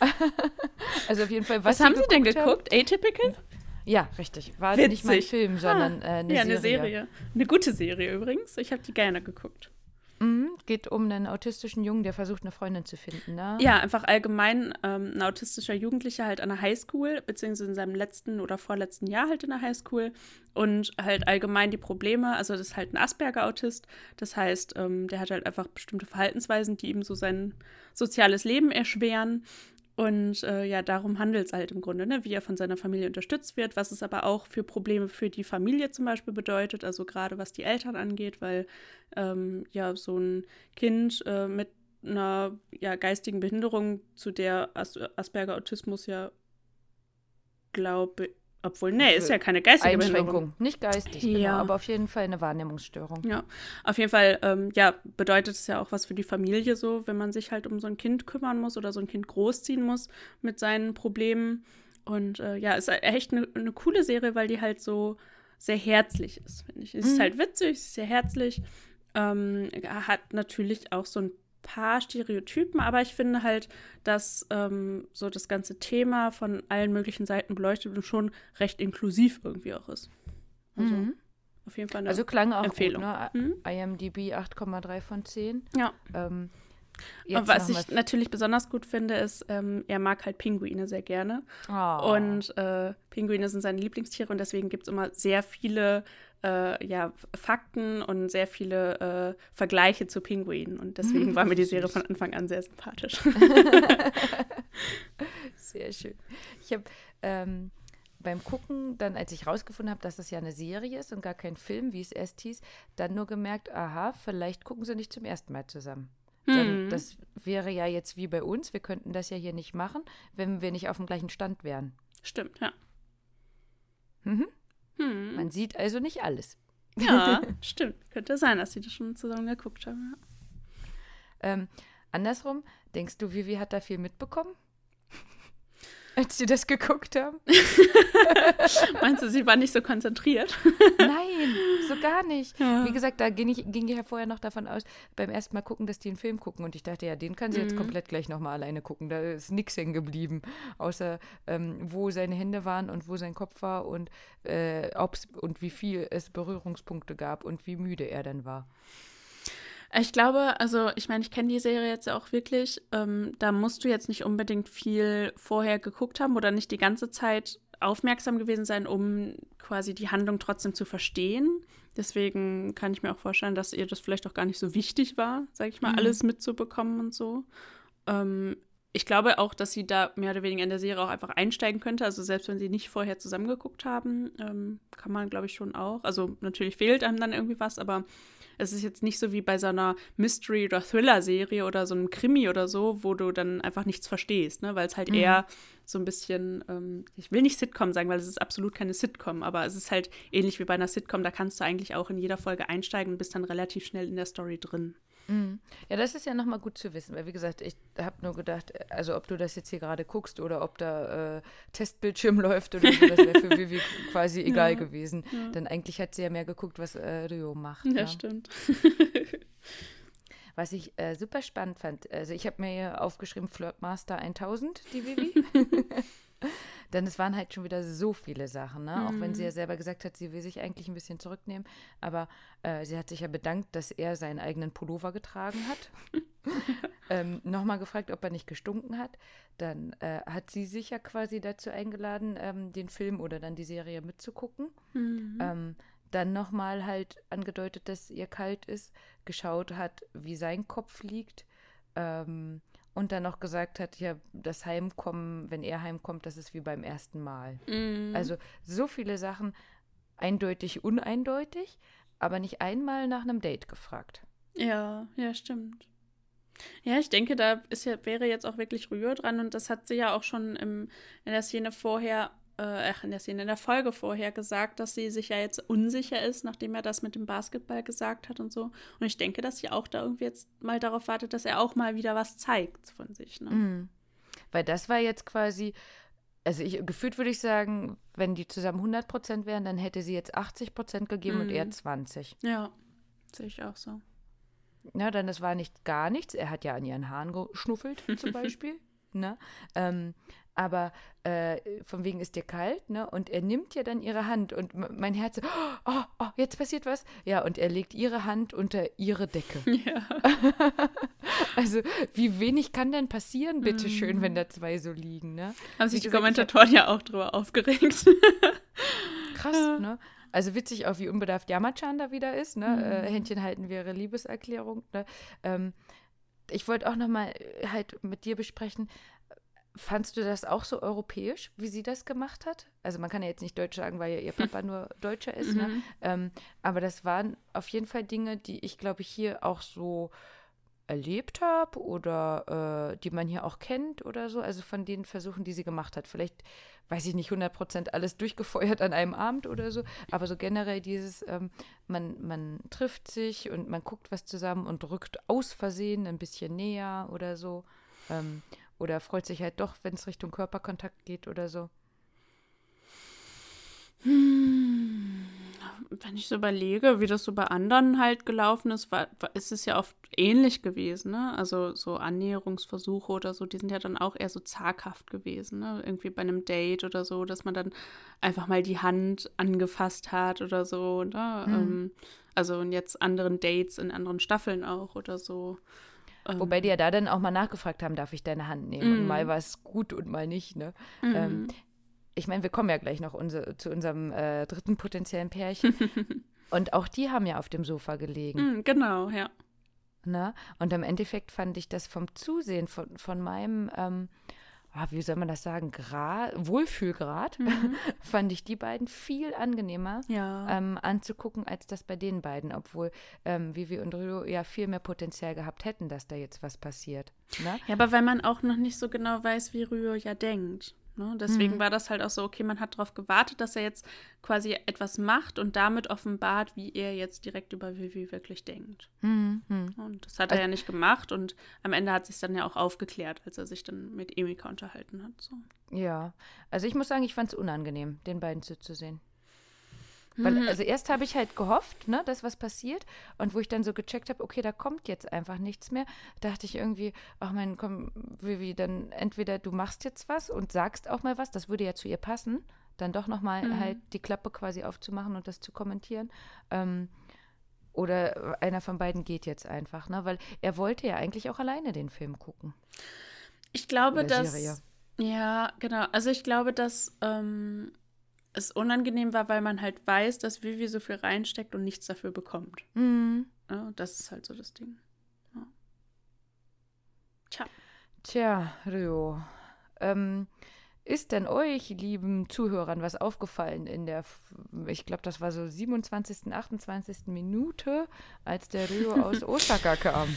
also auf jeden Fall, was, was haben Sie denn geguckt? Atypical? Ja, richtig. War Witzig. nicht mein Film, sondern ah, äh, eine ja, Serie. eine Serie. Eine gute Serie übrigens. Ich habe die gerne geguckt. Mhm, geht um einen autistischen Jungen, der versucht, eine Freundin zu finden, ne? Ja, einfach allgemein ähm, ein autistischer Jugendlicher halt an der Highschool, beziehungsweise in seinem letzten oder vorletzten Jahr halt in der Highschool und halt allgemein die Probleme, also das ist halt ein Asperger-Autist, das heißt, ähm, der hat halt einfach bestimmte Verhaltensweisen, die ihm so sein soziales Leben erschweren und äh, ja, darum handelt es halt im Grunde, ne? wie er von seiner Familie unterstützt wird, was es aber auch für Probleme für die Familie zum Beispiel bedeutet, also gerade was die Eltern angeht, weil ähm, ja so ein Kind äh, mit einer ja, geistigen Behinderung, zu der As Asperger-Autismus ja, glaube obwohl, nee, ist ja keine geistige Einschränkung. Behinderung. Nicht geistig, genau, ja. genau, aber auf jeden Fall eine Wahrnehmungsstörung. Ja, auf jeden Fall, ähm, ja, bedeutet es ja auch was für die Familie so, wenn man sich halt um so ein Kind kümmern muss oder so ein Kind großziehen muss mit seinen Problemen. Und äh, ja, ist echt eine, eine coole Serie, weil die halt so sehr herzlich ist, finde ich. Es mhm. ist halt witzig, sehr herzlich. Ähm, hat natürlich auch so ein paar Stereotypen, aber ich finde halt, dass ähm, so das ganze Thema von allen möglichen Seiten beleuchtet und schon recht inklusiv irgendwie auch ist. Also mhm. auf jeden Fall eine Also klang auch Empfehlung. Gut, ne? Mhm. IMDb 8,3 von 10. Ja. Ähm, und was ich natürlich besonders gut finde, ist, ähm, er mag halt Pinguine sehr gerne. Oh. Und äh, Pinguine sind seine Lieblingstiere und deswegen gibt es immer sehr viele äh, ja, Fakten und sehr viele äh, Vergleiche zu Pinguinen. Und deswegen war mir die Serie von Anfang an sehr sympathisch. sehr schön. Ich habe ähm, beim Gucken, dann als ich rausgefunden habe, dass das ja eine Serie ist und gar kein Film, wie es erst hieß, dann nur gemerkt, aha, vielleicht gucken sie nicht zum ersten Mal zusammen. Hm. das wäre ja jetzt wie bei uns, wir könnten das ja hier nicht machen, wenn wir nicht auf dem gleichen Stand wären. Stimmt, ja. Mhm. Hm. Man sieht also nicht alles. Ja, stimmt. Könnte sein, dass sie das schon zusammen geguckt haben. Ja. Ähm, andersrum, denkst du, Vivi hat da viel mitbekommen? Als sie das geguckt haben. Meinst du, sie war nicht so konzentriert? Nein, so gar nicht. Ja. Wie gesagt, da ging ich, ging ich ja vorher noch davon aus, beim ersten Mal gucken, dass die einen Film gucken. Und ich dachte, ja, den kann sie mhm. jetzt komplett gleich nochmal alleine gucken. Da ist nichts hängen geblieben, außer ähm, wo seine Hände waren und wo sein Kopf war und, äh, ob's, und wie viel es Berührungspunkte gab und wie müde er dann war. Ich glaube, also ich meine, ich kenne die Serie jetzt auch wirklich. Ähm, da musst du jetzt nicht unbedingt viel vorher geguckt haben oder nicht die ganze Zeit aufmerksam gewesen sein, um quasi die Handlung trotzdem zu verstehen. Deswegen kann ich mir auch vorstellen, dass ihr das vielleicht auch gar nicht so wichtig war, sage ich mal, mhm. alles mitzubekommen und so. Ähm, ich glaube auch, dass sie da mehr oder weniger in der Serie auch einfach einsteigen könnte. Also selbst wenn sie nicht vorher zusammengeguckt haben, ähm, kann man, glaube ich, schon auch. Also natürlich fehlt einem dann irgendwie was, aber es ist jetzt nicht so wie bei so einer Mystery- oder Thriller-Serie oder so einem Krimi oder so, wo du dann einfach nichts verstehst, ne? Weil es halt mhm. eher so ein bisschen, ähm, ich will nicht Sitcom sagen, weil es ist absolut keine Sitcom, aber es ist halt ähnlich wie bei einer Sitcom, da kannst du eigentlich auch in jeder Folge einsteigen und bist dann relativ schnell in der Story drin. Mhm. Ja, das ist ja nochmal gut zu wissen, weil wie gesagt, ich habe nur gedacht, also ob du das jetzt hier gerade guckst oder ob da äh, Testbildschirm läuft oder so, das wäre für Vivi quasi egal ja, gewesen. Ja. Denn eigentlich hat sie ja mehr geguckt, was äh, Rio macht. Ja, ja. Ne? stimmt. Was ich äh, super spannend fand, also ich habe mir hier aufgeschrieben Flirtmaster 1000, die Vivi. Denn es waren halt schon wieder so viele Sachen, ne? Mhm. Auch wenn sie ja mhm. selber gesagt hat, sie will sich eigentlich ein bisschen zurücknehmen. Aber äh, sie hat sich ja bedankt, dass er seinen eigenen Pullover getragen hat. ähm, Nochmal gefragt, ob er nicht gestunken hat. Dann äh, hat sie sich ja quasi dazu eingeladen, ähm, den Film oder dann die Serie mitzugucken. Mhm. Ähm, dann nochmal halt angedeutet, dass ihr kalt ist, geschaut hat, wie sein Kopf liegt. Ähm, und dann noch gesagt hat, ja, das Heimkommen, wenn er heimkommt, das ist wie beim ersten Mal. Mhm. Also so viele Sachen eindeutig, uneindeutig, aber nicht einmal nach einem Date gefragt. Ja, ja, stimmt. Ja, ich denke, da ist ja, wäre jetzt auch wirklich Rühr dran und das hat sie ja auch schon im, in der Szene vorher äh, in der Szene in der Folge vorher gesagt, dass sie sich ja jetzt unsicher ist, nachdem er das mit dem Basketball gesagt hat und so. Und ich denke, dass sie auch da irgendwie jetzt mal darauf wartet, dass er auch mal wieder was zeigt von sich. Ne? Mhm. Weil das war jetzt quasi, also ich, gefühlt würde ich sagen, wenn die zusammen 100 Prozent wären, dann hätte sie jetzt 80 Prozent gegeben mhm. und er 20. Ja, sehe ich auch so. Ja, dann es war nicht gar nichts. Er hat ja an ihren Haaren geschnuffelt, zum Beispiel. Ne? Ähm, aber äh, von wegen ist dir kalt, ne? Und er nimmt ja dann ihre Hand und mein Herz, so, oh, oh, jetzt passiert was. Ja, und er legt ihre Hand unter ihre Decke. Ja. also, wie wenig kann denn passieren, bitteschön, mm. wenn da zwei so liegen, ne? Haben sich die Kommentatoren ja auch drüber aufgeregt. Krass, ne? Also witzig auch, wie unbedarft Yamachan da wieder ist, ne? Mhm. Äh, Händchen halten wäre Liebeserklärung, ne? Ähm, ich wollte auch noch mal äh, halt mit dir besprechen, Fandst du das auch so europäisch, wie sie das gemacht hat? Also man kann ja jetzt nicht Deutsch sagen, weil ja ihr Papa nur Deutscher ist, ne? Mhm. Ähm, aber das waren auf jeden Fall Dinge, die ich, glaube ich, hier auch so erlebt habe oder äh, die man hier auch kennt oder so. Also von den Versuchen, die sie gemacht hat. Vielleicht, weiß ich nicht, 100% alles durchgefeuert an einem Abend oder so. Aber so generell dieses, ähm, man, man trifft sich und man guckt was zusammen und rückt aus Versehen ein bisschen näher oder so. Ähm, oder freut sich halt doch, wenn es Richtung Körperkontakt geht oder so? Hm. Wenn ich so überlege, wie das so bei anderen halt gelaufen ist, war, ist es ja oft ähnlich gewesen, ne? Also so Annäherungsversuche oder so, die sind ja dann auch eher so zaghaft gewesen, ne? Irgendwie bei einem Date oder so, dass man dann einfach mal die Hand angefasst hat oder so, ne? Mhm. Ähm, also und jetzt anderen Dates in anderen Staffeln auch oder so. Wobei ähm. die ja da dann auch mal nachgefragt haben, darf ich deine Hand nehmen? Mm. Und mal mhm. war es gut und mal nicht, ne? Mm. Ähm, ich meine, wir kommen ja gleich noch unser, zu unserem äh, dritten potenziellen Pärchen. und auch die haben ja auf dem Sofa gelegen. Mm, genau, ja. Na? Und im Endeffekt fand ich das vom Zusehen von, von meinem ähm, ah, wie soll man das sagen, Grad, Wohlfühlgrad, mhm. fand ich die beiden viel angenehmer ja. ähm, anzugucken, als das bei den beiden, obwohl ähm, Vivi und Ryo ja viel mehr Potenzial gehabt hätten, dass da jetzt was passiert. Ne? Ja, aber weil man auch noch nicht so genau weiß, wie Ryo ja denkt. Ne? Deswegen mhm. war das halt auch so, okay, man hat darauf gewartet, dass er jetzt quasi etwas macht und damit offenbart, wie er jetzt direkt über Vivi wirklich denkt. Mhm. Und das hat er also, ja nicht gemacht und am Ende hat sich dann ja auch aufgeklärt, als er sich dann mit Emika unterhalten hat. So. Ja, also ich muss sagen, ich fand es unangenehm, den beiden zuzusehen. Weil, mhm. also erst habe ich halt gehofft, ne, dass was passiert. Und wo ich dann so gecheckt habe, okay, da kommt jetzt einfach nichts mehr, dachte ich irgendwie, ach mein, komm, Vivi, dann entweder du machst jetzt was und sagst auch mal was, das würde ja zu ihr passen, dann doch nochmal mhm. halt die Klappe quasi aufzumachen und das zu kommentieren. Ähm, oder einer von beiden geht jetzt einfach, ne? Weil er wollte ja eigentlich auch alleine den Film gucken. Ich glaube, dass. Ja, genau. Also ich glaube, dass ähm, es unangenehm war, weil man halt weiß, dass Vivi so viel reinsteckt und nichts dafür bekommt. Mhm. Ja, das ist halt so das Ding. Ja. Tja. Tja, Rio. Ähm, ist denn euch, lieben Zuhörern, was aufgefallen in der, ich glaube, das war so 27., 28. Minute, als der Rio aus Osaka kam?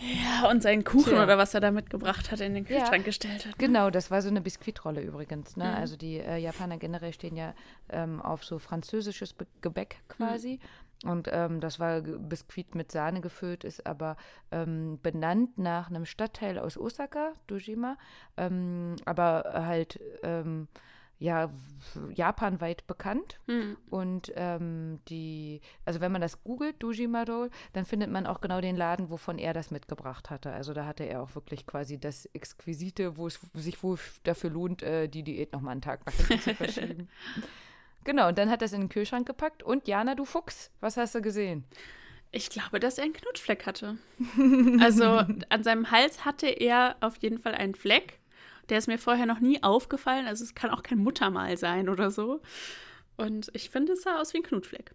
Ja, und seinen Kuchen Tja. oder was er da mitgebracht hat, in den Kühlschrank ja, gestellt hat. Ne? Genau, das war so eine Biskuitrolle übrigens. Ne? Mhm. Also die äh, Japaner generell stehen ja ähm, auf so französisches Be Gebäck quasi. Mhm. Und ähm, das war Biskuit mit Sahne gefüllt, ist aber ähm, benannt nach einem Stadtteil aus Osaka, Dojima, ähm, aber halt ähm, ja japanweit bekannt. Mhm. Und ähm, die, also wenn man das googelt, Dojima Roll, dann findet man auch genau den Laden, wovon er das mitgebracht hatte. Also da hatte er auch wirklich quasi das Exquisite, wo es sich wohl dafür lohnt, äh, die Diät nochmal einen Tag nach hinten zu verschieben. Genau, und dann hat er es in den Kühlschrank gepackt. Und Jana, du Fuchs, was hast du gesehen? Ich glaube, dass er einen Knutschfleck hatte. Also an seinem Hals hatte er auf jeden Fall einen Fleck. Der ist mir vorher noch nie aufgefallen. Also es kann auch kein Muttermal sein oder so. Und ich finde, es sah aus wie ein Knutschfleck.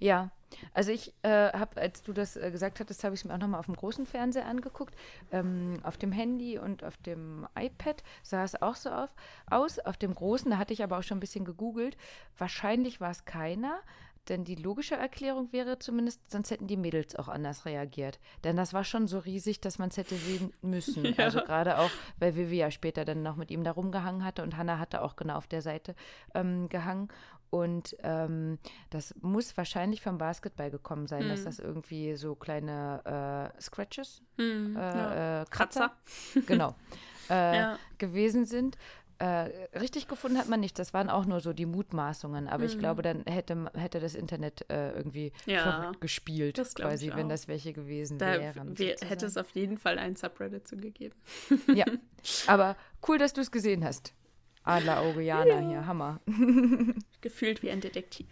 Ja, also ich äh, habe, als du das äh, gesagt hattest, habe ich es mir auch nochmal auf dem großen Fernseher angeguckt. Ähm, auf dem Handy und auf dem iPad sah es auch so auf, aus. Auf dem großen, da hatte ich aber auch schon ein bisschen gegoogelt. Wahrscheinlich war es keiner. Denn die logische Erklärung wäre zumindest, sonst hätten die Mädels auch anders reagiert. Denn das war schon so riesig, dass man es hätte sehen müssen. Ja. Also gerade auch, weil Vivi ja später dann noch mit ihm da rumgehangen hatte und Hannah hatte auch genau auf der Seite ähm, gehangen. Und ähm, das muss wahrscheinlich vom Basketball gekommen sein, hm. dass das irgendwie so kleine äh, Scratches, hm, äh, ja. äh, Kratzer, Kratzer. genau, äh, ja. gewesen sind. Äh, richtig gefunden hat man nicht. Das waren auch nur so die Mutmaßungen. Aber mhm. ich glaube, dann hätte, hätte das Internet äh, irgendwie ja, gespielt, quasi, wenn das welche gewesen da wären. Wär, hätte es auf jeden Fall ein Subreddit zugegeben. Ja, aber cool, dass du es gesehen hast. Adlerauge Jana ja. hier, Hammer. Gefühlt wie ein Detektiv.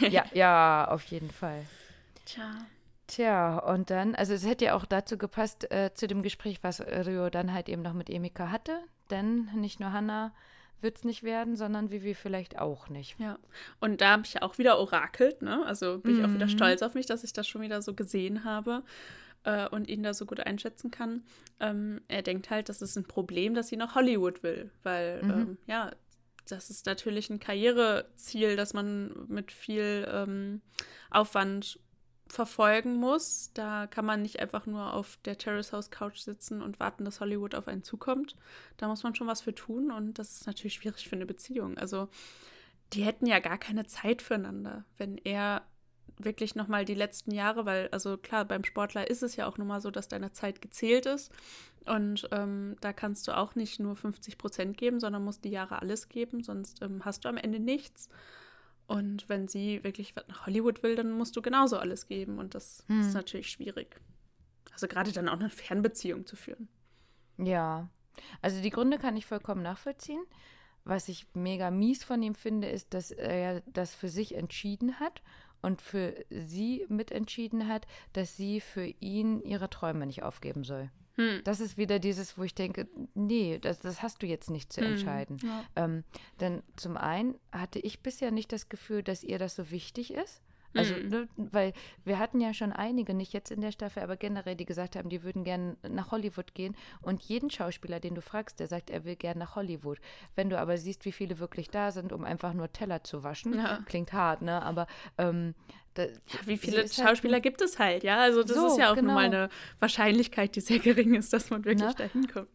ja, ja, auf jeden Fall. Tja. Tja, und dann, also es hätte ja auch dazu gepasst, äh, zu dem Gespräch, was Rio dann halt eben noch mit Emika hatte. Denn nicht nur Hannah wird es nicht werden, sondern Vivi vielleicht auch nicht. Ja, und da habe ich ja auch wieder orakelt, ne? Also bin mhm. ich auch wieder mhm. stolz auf mich, dass ich das schon wieder so gesehen habe äh, und ihn da so gut einschätzen kann. Ähm, er denkt halt, das ist ein Problem, dass sie nach Hollywood will, weil mhm. ähm, ja, das ist natürlich ein Karriereziel, das man mit viel ähm, Aufwand verfolgen muss. Da kann man nicht einfach nur auf der Terrace House Couch sitzen und warten, dass Hollywood auf einen zukommt. Da muss man schon was für tun und das ist natürlich schwierig für eine Beziehung. Also die hätten ja gar keine Zeit füreinander, wenn er wirklich nochmal die letzten Jahre, weil, also klar, beim Sportler ist es ja auch nun mal so, dass deine Zeit gezählt ist. Und ähm, da kannst du auch nicht nur 50 Prozent geben, sondern musst die Jahre alles geben, sonst ähm, hast du am Ende nichts. Und wenn sie wirklich nach Hollywood will, dann musst du genauso alles geben. Und das hm. ist natürlich schwierig. Also gerade dann auch eine Fernbeziehung zu führen. Ja, also die Gründe kann ich vollkommen nachvollziehen. Was ich mega mies von ihm finde, ist, dass er das für sich entschieden hat und für sie mitentschieden hat, dass sie für ihn ihre Träume nicht aufgeben soll. Hm. Das ist wieder dieses, wo ich denke, nee, das, das hast du jetzt nicht zu hm. entscheiden. Ja. Ähm, denn zum einen hatte ich bisher nicht das Gefühl, dass ihr das so wichtig ist. Also, mhm. ne, weil wir hatten ja schon einige, nicht jetzt in der Staffel, aber generell, die gesagt haben, die würden gerne nach Hollywood gehen. Und jeden Schauspieler, den du fragst, der sagt, er will gerne nach Hollywood. Wenn du aber siehst, wie viele wirklich da sind, um einfach nur Teller zu waschen, ja. klingt hart, ne? Aber ähm, da, ja, wie viele halt Schauspieler halt, gibt es halt, ja? Also das so, ist ja auch genau. mal eine Wahrscheinlichkeit, die sehr gering ist, dass man wirklich ne? dahin kommt.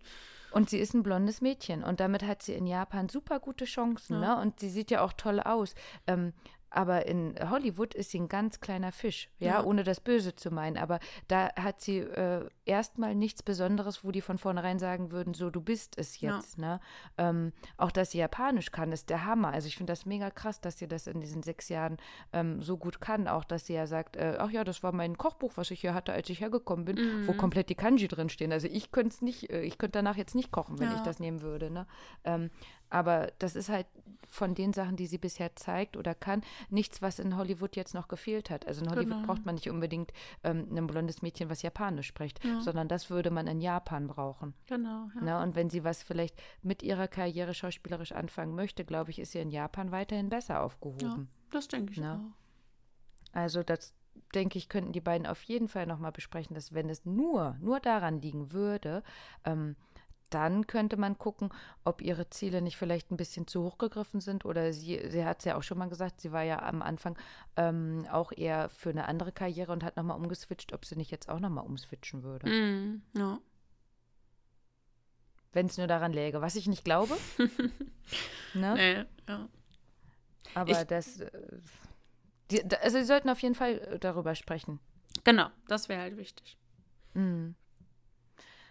Und sie ist ein blondes Mädchen und damit hat sie in Japan super gute Chancen, ja. ne? Und sie sieht ja auch toll aus. Ähm, aber in Hollywood ist sie ein ganz kleiner Fisch, ja, ja. ohne das Böse zu meinen. Aber da hat sie äh, erstmal nichts Besonderes, wo die von vornherein sagen würden, so, du bist es jetzt. Ja. Ne? Ähm, auch, dass sie Japanisch kann, ist der Hammer. Also ich finde das mega krass, dass sie das in diesen sechs Jahren ähm, so gut kann. Auch, dass sie ja sagt, äh, ach ja, das war mein Kochbuch, was ich hier hatte, als ich hergekommen bin, mhm. wo komplett die Kanji drinstehen. Also ich könnte es nicht, äh, ich könnte danach jetzt nicht kochen, wenn ja. ich das nehmen würde. Ne? Ähm, aber das ist halt von den Sachen, die sie bisher zeigt oder kann, nichts, was in Hollywood jetzt noch gefehlt hat. Also in Hollywood genau. braucht man nicht unbedingt ähm, ein blondes Mädchen, was Japanisch spricht, ja. sondern das würde man in Japan brauchen. Genau. Ja. Na, und wenn sie was vielleicht mit ihrer Karriere schauspielerisch anfangen möchte, glaube ich, ist sie in Japan weiterhin besser aufgehoben. Ja, das denke ich Na? auch. Also das denke ich, könnten die beiden auf jeden Fall nochmal besprechen, dass wenn es nur, nur daran liegen würde, ähm, dann könnte man gucken, ob ihre Ziele nicht vielleicht ein bisschen zu hoch gegriffen sind oder sie, sie hat es ja auch schon mal gesagt, sie war ja am Anfang ähm, auch eher für eine andere Karriere und hat nochmal umgeswitcht, ob sie nicht jetzt auch nochmal umswitchen würde. Mm, ja. Wenn es nur daran läge, was ich nicht glaube. ne? Nee, ja. Aber ich, das, äh, die, also sie sollten auf jeden Fall äh, darüber sprechen. Genau, das wäre halt wichtig. Mm.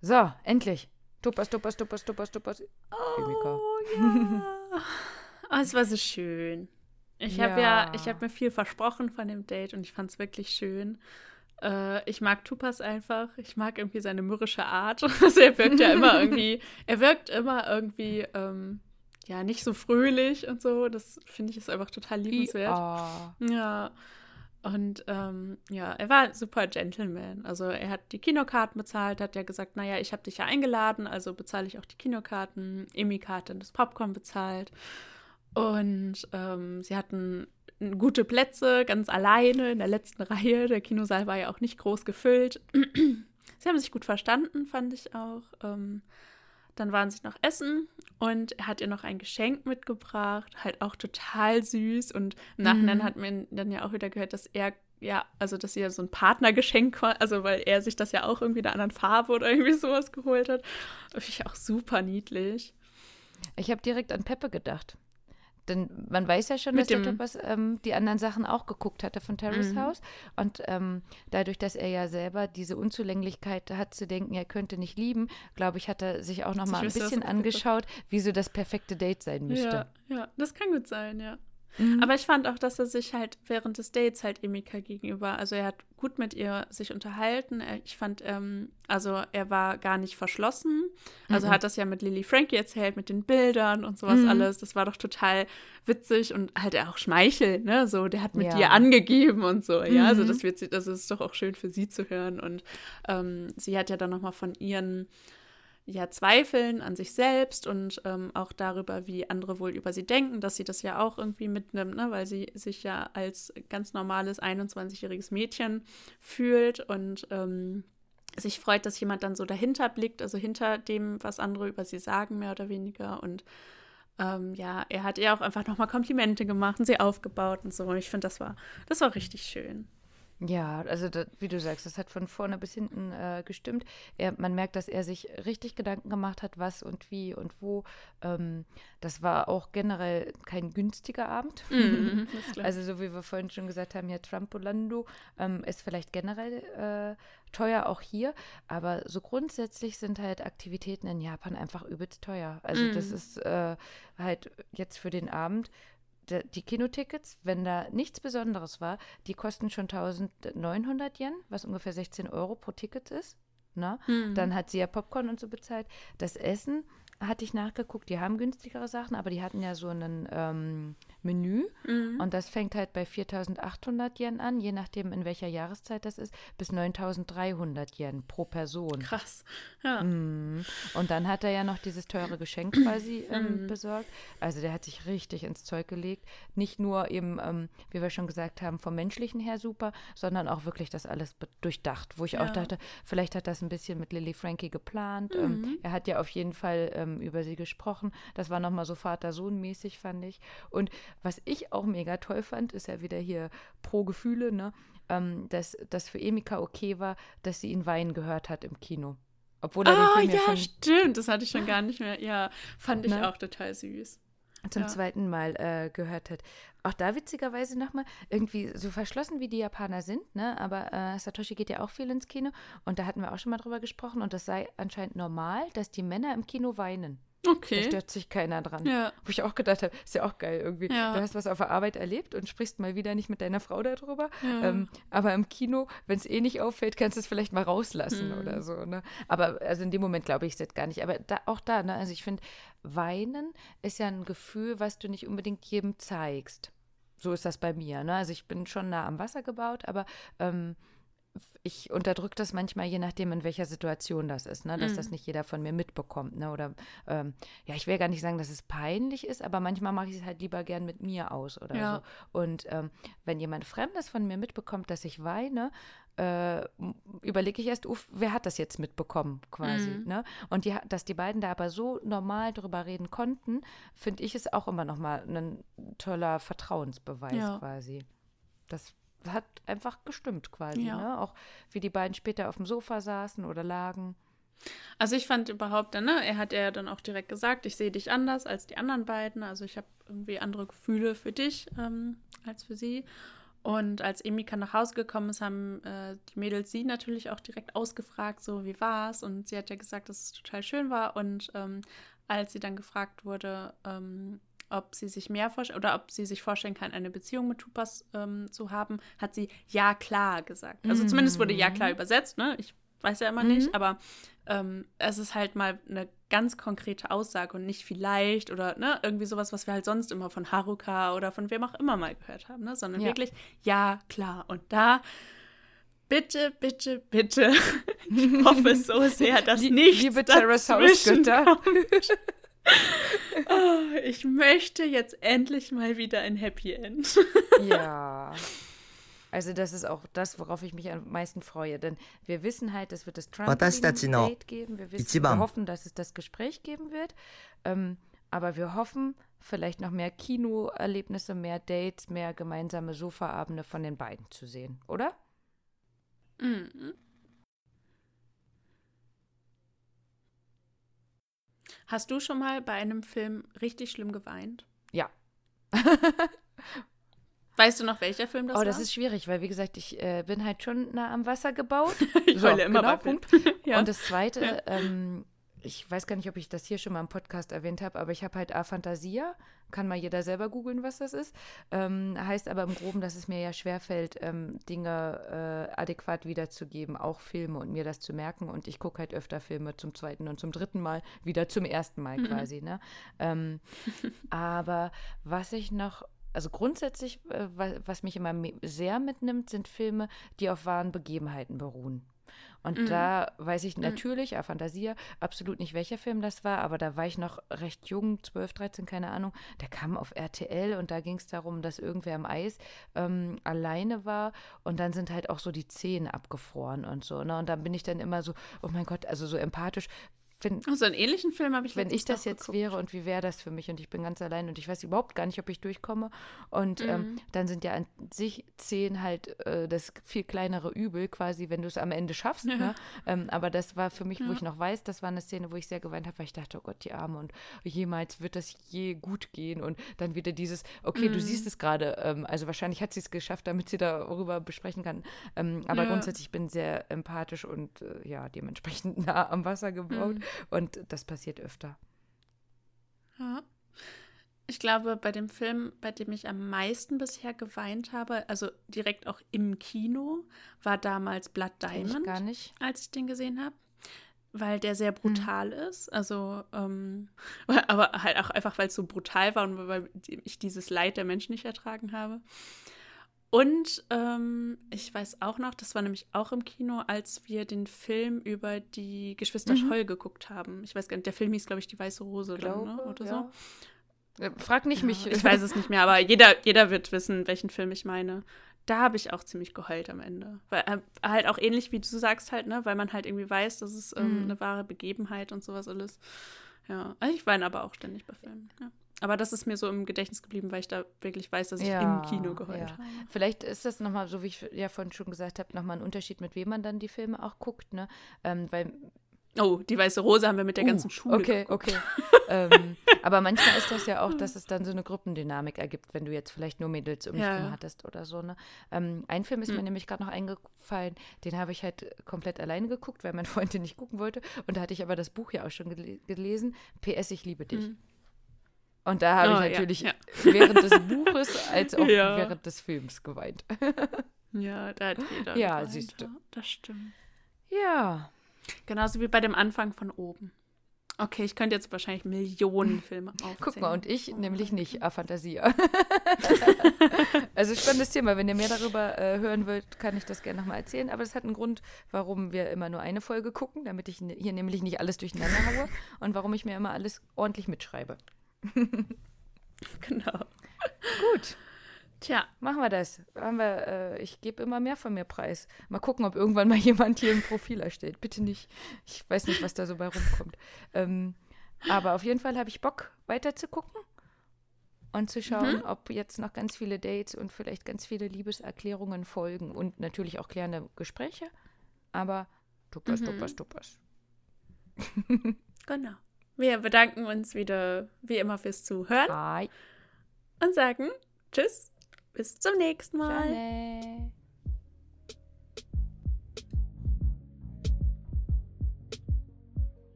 So, endlich. Tupas, tupas, tupas, tupas, tupas. Oh, ja. oh, es war so schön. Ich ja. habe ja, ich habe mir viel versprochen von dem Date und ich fand es wirklich schön. Äh, ich mag Tupas einfach. Ich mag irgendwie seine mürrische Art. also er wirkt ja immer irgendwie, er wirkt immer irgendwie, ähm, ja, nicht so fröhlich und so. Das finde ich ist einfach total liebenswert. Oh. Ja. Und ähm, ja, er war super Gentleman. Also er hat die Kinokarten bezahlt, hat ja gesagt, naja, ich habe dich ja eingeladen, also bezahle ich auch die Kinokarten. Hat dann das Popcorn bezahlt. Und ähm, sie hatten gute Plätze, ganz alleine in der letzten Reihe. Der Kinosaal war ja auch nicht groß gefüllt. sie haben sich gut verstanden, fand ich auch. Ähm, dann waren sie noch essen und er hat ihr noch ein Geschenk mitgebracht, halt auch total süß. Und im Nachhinein mhm. hat man dann ja auch wieder gehört, dass er, ja, also dass sie ja so ein Partnergeschenk war, also weil er sich das ja auch irgendwie in einer anderen Farbe oder irgendwie sowas geholt hat. Finde ich auch super niedlich. Ich habe direkt an Peppe gedacht. Denn man weiß ja schon, Mit dass der Topas ähm, die anderen Sachen auch geguckt hatte von Terrace mhm. House. Und ähm, dadurch, dass er ja selber diese Unzulänglichkeit hat, zu denken, er könnte nicht lieben, glaube ich, hat er sich auch noch mal ein bisschen angeschaut, wie so das perfekte Date sein müsste. Ja, ja, das kann gut sein, ja. Mhm. Aber ich fand auch, dass er sich halt während des Dates halt Emika gegenüber, also er hat gut mit ihr sich unterhalten. Ich fand, ähm, also er war gar nicht verschlossen. Also mhm. hat das ja mit Lily Frankie erzählt, mit den Bildern und sowas mhm. alles. Das war doch total witzig und halt auch Schmeichel, ne? So, der hat mit ja. dir angegeben und so, ja. Also mhm. das wird das ist doch auch schön für sie zu hören. Und ähm, sie hat ja dann nochmal von ihren ja zweifeln an sich selbst und ähm, auch darüber, wie andere wohl über sie denken, dass sie das ja auch irgendwie mitnimmt, ne? weil sie sich ja als ganz normales 21-jähriges Mädchen fühlt und ähm, sich freut, dass jemand dann so dahinter blickt, also hinter dem, was andere über sie sagen, mehr oder weniger. Und ähm, ja, er hat ihr auch einfach nochmal Komplimente gemacht und sie aufgebaut und so. Und ich finde, das war, das war richtig schön. Ja, also da, wie du sagst, das hat von vorne bis hinten äh, gestimmt. Er, man merkt, dass er sich richtig Gedanken gemacht hat, was und wie und wo. Ähm, das war auch generell kein günstiger Abend. Mm, also so wie wir vorhin schon gesagt haben, ja, Trampolindo ähm, ist vielleicht generell äh, teuer auch hier, aber so grundsätzlich sind halt Aktivitäten in Japan einfach übelst teuer. Also mm. das mhm. ist äh, halt jetzt für den Abend die Kinotickets, wenn da nichts Besonderes war, die kosten schon 1900 Yen, was ungefähr 16 Euro pro Ticket ist. Ne? Mhm. Dann hat sie ja Popcorn und so bezahlt. Das Essen hatte ich nachgeguckt, die haben günstigere Sachen, aber die hatten ja so einen ähm, Menü mhm. und das fängt halt bei 4.800 Yen an, je nachdem in welcher Jahreszeit das ist, bis 9.300 Yen pro Person. Krass, ja. Mhm. Und dann hat er ja noch dieses teure Geschenk quasi ähm, mhm. besorgt. Also der hat sich richtig ins Zeug gelegt. Nicht nur eben, ähm, wie wir schon gesagt haben, vom menschlichen her super, sondern auch wirklich das alles durchdacht, wo ich ja. auch dachte, vielleicht hat das ein bisschen mit Lily Frankie geplant. Ähm, mhm. er hat ja auf jeden Fall ähm, über sie gesprochen. Das war nochmal so Vater-Sohn-mäßig, fand ich. Und was ich auch mega toll fand, ist ja wieder hier pro Gefühle, ne? Ähm, dass das für Emika okay war, dass sie ihn weinen gehört hat im Kino. Obwohl er ah, den Film ja, schon stimmt, das hatte ich schon gar nicht mehr. Ja, fand ich ne? auch total süß. Zum ja. zweiten Mal äh, gehört hat. Auch da witzigerweise nochmal, irgendwie so verschlossen wie die Japaner sind, ne? Aber äh, Satoshi geht ja auch viel ins Kino und da hatten wir auch schon mal drüber gesprochen und das sei anscheinend normal, dass die Männer im Kino weinen. Okay. Da stört sich keiner dran. Ja. Wo ich auch gedacht habe, ist ja auch geil irgendwie. Ja. Du hast was auf der Arbeit erlebt und sprichst mal wieder nicht mit deiner Frau darüber. Ja. Ähm, aber im Kino, wenn es eh nicht auffällt, kannst du es vielleicht mal rauslassen hm. oder so. Ne? Aber also in dem Moment glaube ich es jetzt gar nicht. Aber da, auch da, ne? also ich finde, Weinen ist ja ein Gefühl, was du nicht unbedingt jedem zeigst. So ist das bei mir. Ne? Also ich bin schon nah am Wasser gebaut, aber ähm, ich unterdrücke das manchmal, je nachdem, in welcher Situation das ist, ne? dass mhm. das nicht jeder von mir mitbekommt. Ne? Oder ähm, ja, ich will gar nicht sagen, dass es peinlich ist, aber manchmal mache ich es halt lieber gern mit mir aus oder ja. so. Und ähm, wenn jemand Fremdes von mir mitbekommt, dass ich weine, äh, überlege ich erst, uff, wer hat das jetzt mitbekommen, quasi. Mhm. Ne? Und die, dass die beiden da aber so normal drüber reden konnten, finde ich es auch immer nochmal ein toller Vertrauensbeweis ja. quasi. Das hat einfach gestimmt quasi. Ja. Ne? Auch wie die beiden später auf dem Sofa saßen oder lagen. Also ich fand überhaupt, ne, er hat ja dann auch direkt gesagt, ich sehe dich anders als die anderen beiden. Also ich habe irgendwie andere Gefühle für dich ähm, als für sie. Und als Emika nach Hause gekommen ist, haben äh, die Mädels sie natürlich auch direkt ausgefragt, so wie war's? Und sie hat ja gesagt, dass es total schön war. Und ähm, als sie dann gefragt wurde, ähm, ob sie sich mehr vorstellen oder ob sie sich vorstellen kann, eine Beziehung mit Tupas ähm, zu haben, hat sie ja klar gesagt. Also mhm. zumindest wurde ja klar übersetzt, ne? Ich weiß ja immer mhm. nicht, aber ähm, es ist halt mal eine ganz konkrete Aussage und nicht vielleicht oder ne, irgendwie sowas, was wir halt sonst immer von Haruka oder von wem auch immer mal gehört haben, ne? sondern ja. wirklich ja, klar. Und da bitte, bitte, bitte, ich hoffe so sehr, dass nicht liebe dazwischen kommt. oh, ich möchte jetzt endlich mal wieder ein Happy End. ja. Also das ist auch das, worauf ich mich am meisten freue. Denn wir wissen halt, es wird das Trump-Date geben. Wir, wissen, wir hoffen, dass es das Gespräch geben wird. Ähm, aber wir hoffen vielleicht noch mehr Kinoerlebnisse, mehr Dates, mehr gemeinsame Sofaabende von den beiden zu sehen, oder? Mhm. Hast du schon mal bei einem Film richtig schlimm geweint? Ja. Weißt du noch, welcher Film das war? Oh, das ist schwierig, weil wie gesagt, ich äh, bin halt schon nah am Wasser gebaut. ich so, heule immer genau, bei Punkt. ja. Und das Zweite, ja. ähm, ich weiß gar nicht, ob ich das hier schon mal im Podcast erwähnt habe, aber ich habe halt Aphantasia. Kann mal jeder selber googeln, was das ist. Ähm, heißt aber im Groben, dass es mir ja schwerfällt, ähm, Dinge äh, adäquat wiederzugeben, auch Filme und mir das zu merken. Und ich gucke halt öfter Filme zum zweiten und zum dritten Mal, wieder zum ersten Mal mhm. quasi. Ne? Ähm, aber was ich noch also grundsätzlich, äh, was mich immer sehr mitnimmt, sind Filme, die auf wahren Begebenheiten beruhen. Und mhm. da weiß ich mhm. natürlich, mhm. Fantasia, absolut nicht, welcher Film das war, aber da war ich noch recht jung, 12, 13, keine Ahnung. Der kam auf RTL und da ging es darum, dass irgendwer im Eis ähm, alleine war und dann sind halt auch so die Zähne abgefroren und so. Ne? Und dann bin ich dann immer so, oh mein Gott, also so empathisch, wenn, also einen ähnlichen Film habe ich Wenn ich das jetzt geguckt. wäre und wie wäre das für mich und ich bin ganz allein und ich weiß überhaupt gar nicht, ob ich durchkomme. Und ähm, mhm. ähm, dann sind ja an sich zehn halt äh, das viel kleinere Übel, quasi, wenn du es am Ende schaffst. Ja. Ne? Ähm, aber das war für mich, ja. wo ich noch weiß, das war eine Szene, wo ich sehr geweint habe, weil ich dachte, oh Gott, die Arme und jemals wird das je gut gehen. Und dann wieder dieses, okay, mhm. du siehst es gerade. Ähm, also wahrscheinlich hat sie es geschafft, damit sie darüber besprechen kann. Ähm, aber ja. grundsätzlich bin ich sehr empathisch und äh, ja, dementsprechend nah am Wasser gebaut. Mhm. Und das passiert öfter. Ja. Ich glaube, bei dem Film, bei dem ich am meisten bisher geweint habe, also direkt auch im Kino, war damals Blood Diamond. Ich gar nicht. Als ich den gesehen habe. Weil der sehr brutal hm. ist. Also, ähm, aber halt auch einfach, weil es so brutal war und weil ich dieses Leid der Menschen nicht ertragen habe. Und ähm, ich weiß auch noch, das war nämlich auch im Kino, als wir den Film über die Geschwister mhm. Scholl geguckt haben. Ich weiß gar nicht, der Film hieß, glaube ich, Die Weiße Rose Glaube, dann, ne? oder ja. so. Äh, frag nicht ja, mich. Ich weiß es nicht mehr, aber jeder, jeder wird wissen, welchen Film ich meine. Da habe ich auch ziemlich geheult am Ende. Weil äh, halt auch ähnlich wie du sagst halt, ne, weil man halt irgendwie weiß, dass es ähm, mhm. eine wahre Begebenheit und sowas alles. Ja, ich weine aber auch ständig bei Filmen. Ja. Aber das ist mir so im Gedächtnis geblieben, weil ich da wirklich weiß, dass ich ja, im Kino geheult ja. habe. Vielleicht ist das nochmal, so wie ich ja vorhin schon gesagt habe, nochmal ein Unterschied, mit wem man dann die Filme auch guckt, ne? Ähm, weil Oh, die weiße Rose haben wir mit der uh, ganzen Schule. Okay, geguckt. okay. ähm, aber manchmal ist das ja auch, dass es dann so eine Gruppendynamik ergibt, wenn du jetzt vielleicht nur Mädels um dich ja. hattest oder so. Ne? Ähm, ein Film ist hm. mir nämlich gerade noch eingefallen, den habe ich halt komplett alleine geguckt, weil mein Freund den nicht gucken wollte. Und da hatte ich aber das Buch ja auch schon gel gelesen. PS, ich liebe dich. Hm. Und da habe oh, ich natürlich ja, ja. während des Buches als auch ja. während des Films geweint. ja, da hat jeder. Ja, geweint. siehst du. Das stimmt. Ja. Genauso wie bei dem Anfang von oben. Okay, ich könnte jetzt wahrscheinlich Millionen Filme aufzählen. Guck mal, und ich oh, nämlich nicht, a Fantasia. Also spannendes Thema. Wenn ihr mehr darüber äh, hören wollt, kann ich das gerne nochmal erzählen. Aber das hat einen Grund, warum wir immer nur eine Folge gucken, damit ich hier nämlich nicht alles durcheinander haue und warum ich mir immer alles ordentlich mitschreibe. genau. Gut. Tja, machen wir das. Haben wir, äh, ich gebe immer mehr von mir preis. Mal gucken, ob irgendwann mal jemand hier ein Profil erstellt. Bitte nicht. Ich weiß nicht, was da so bei rumkommt. Ähm, aber auf jeden Fall habe ich Bock, weiter zu gucken und zu schauen, mhm. ob jetzt noch ganz viele Dates und vielleicht ganz viele Liebeserklärungen folgen und natürlich auch klärende Gespräche. Aber tuppers, mhm. tuppers, tuppers. genau. Wir bedanken uns wieder wie immer fürs Zuhören. Hi. Und sagen Tschüss bis zum nächsten Mal. Ciao.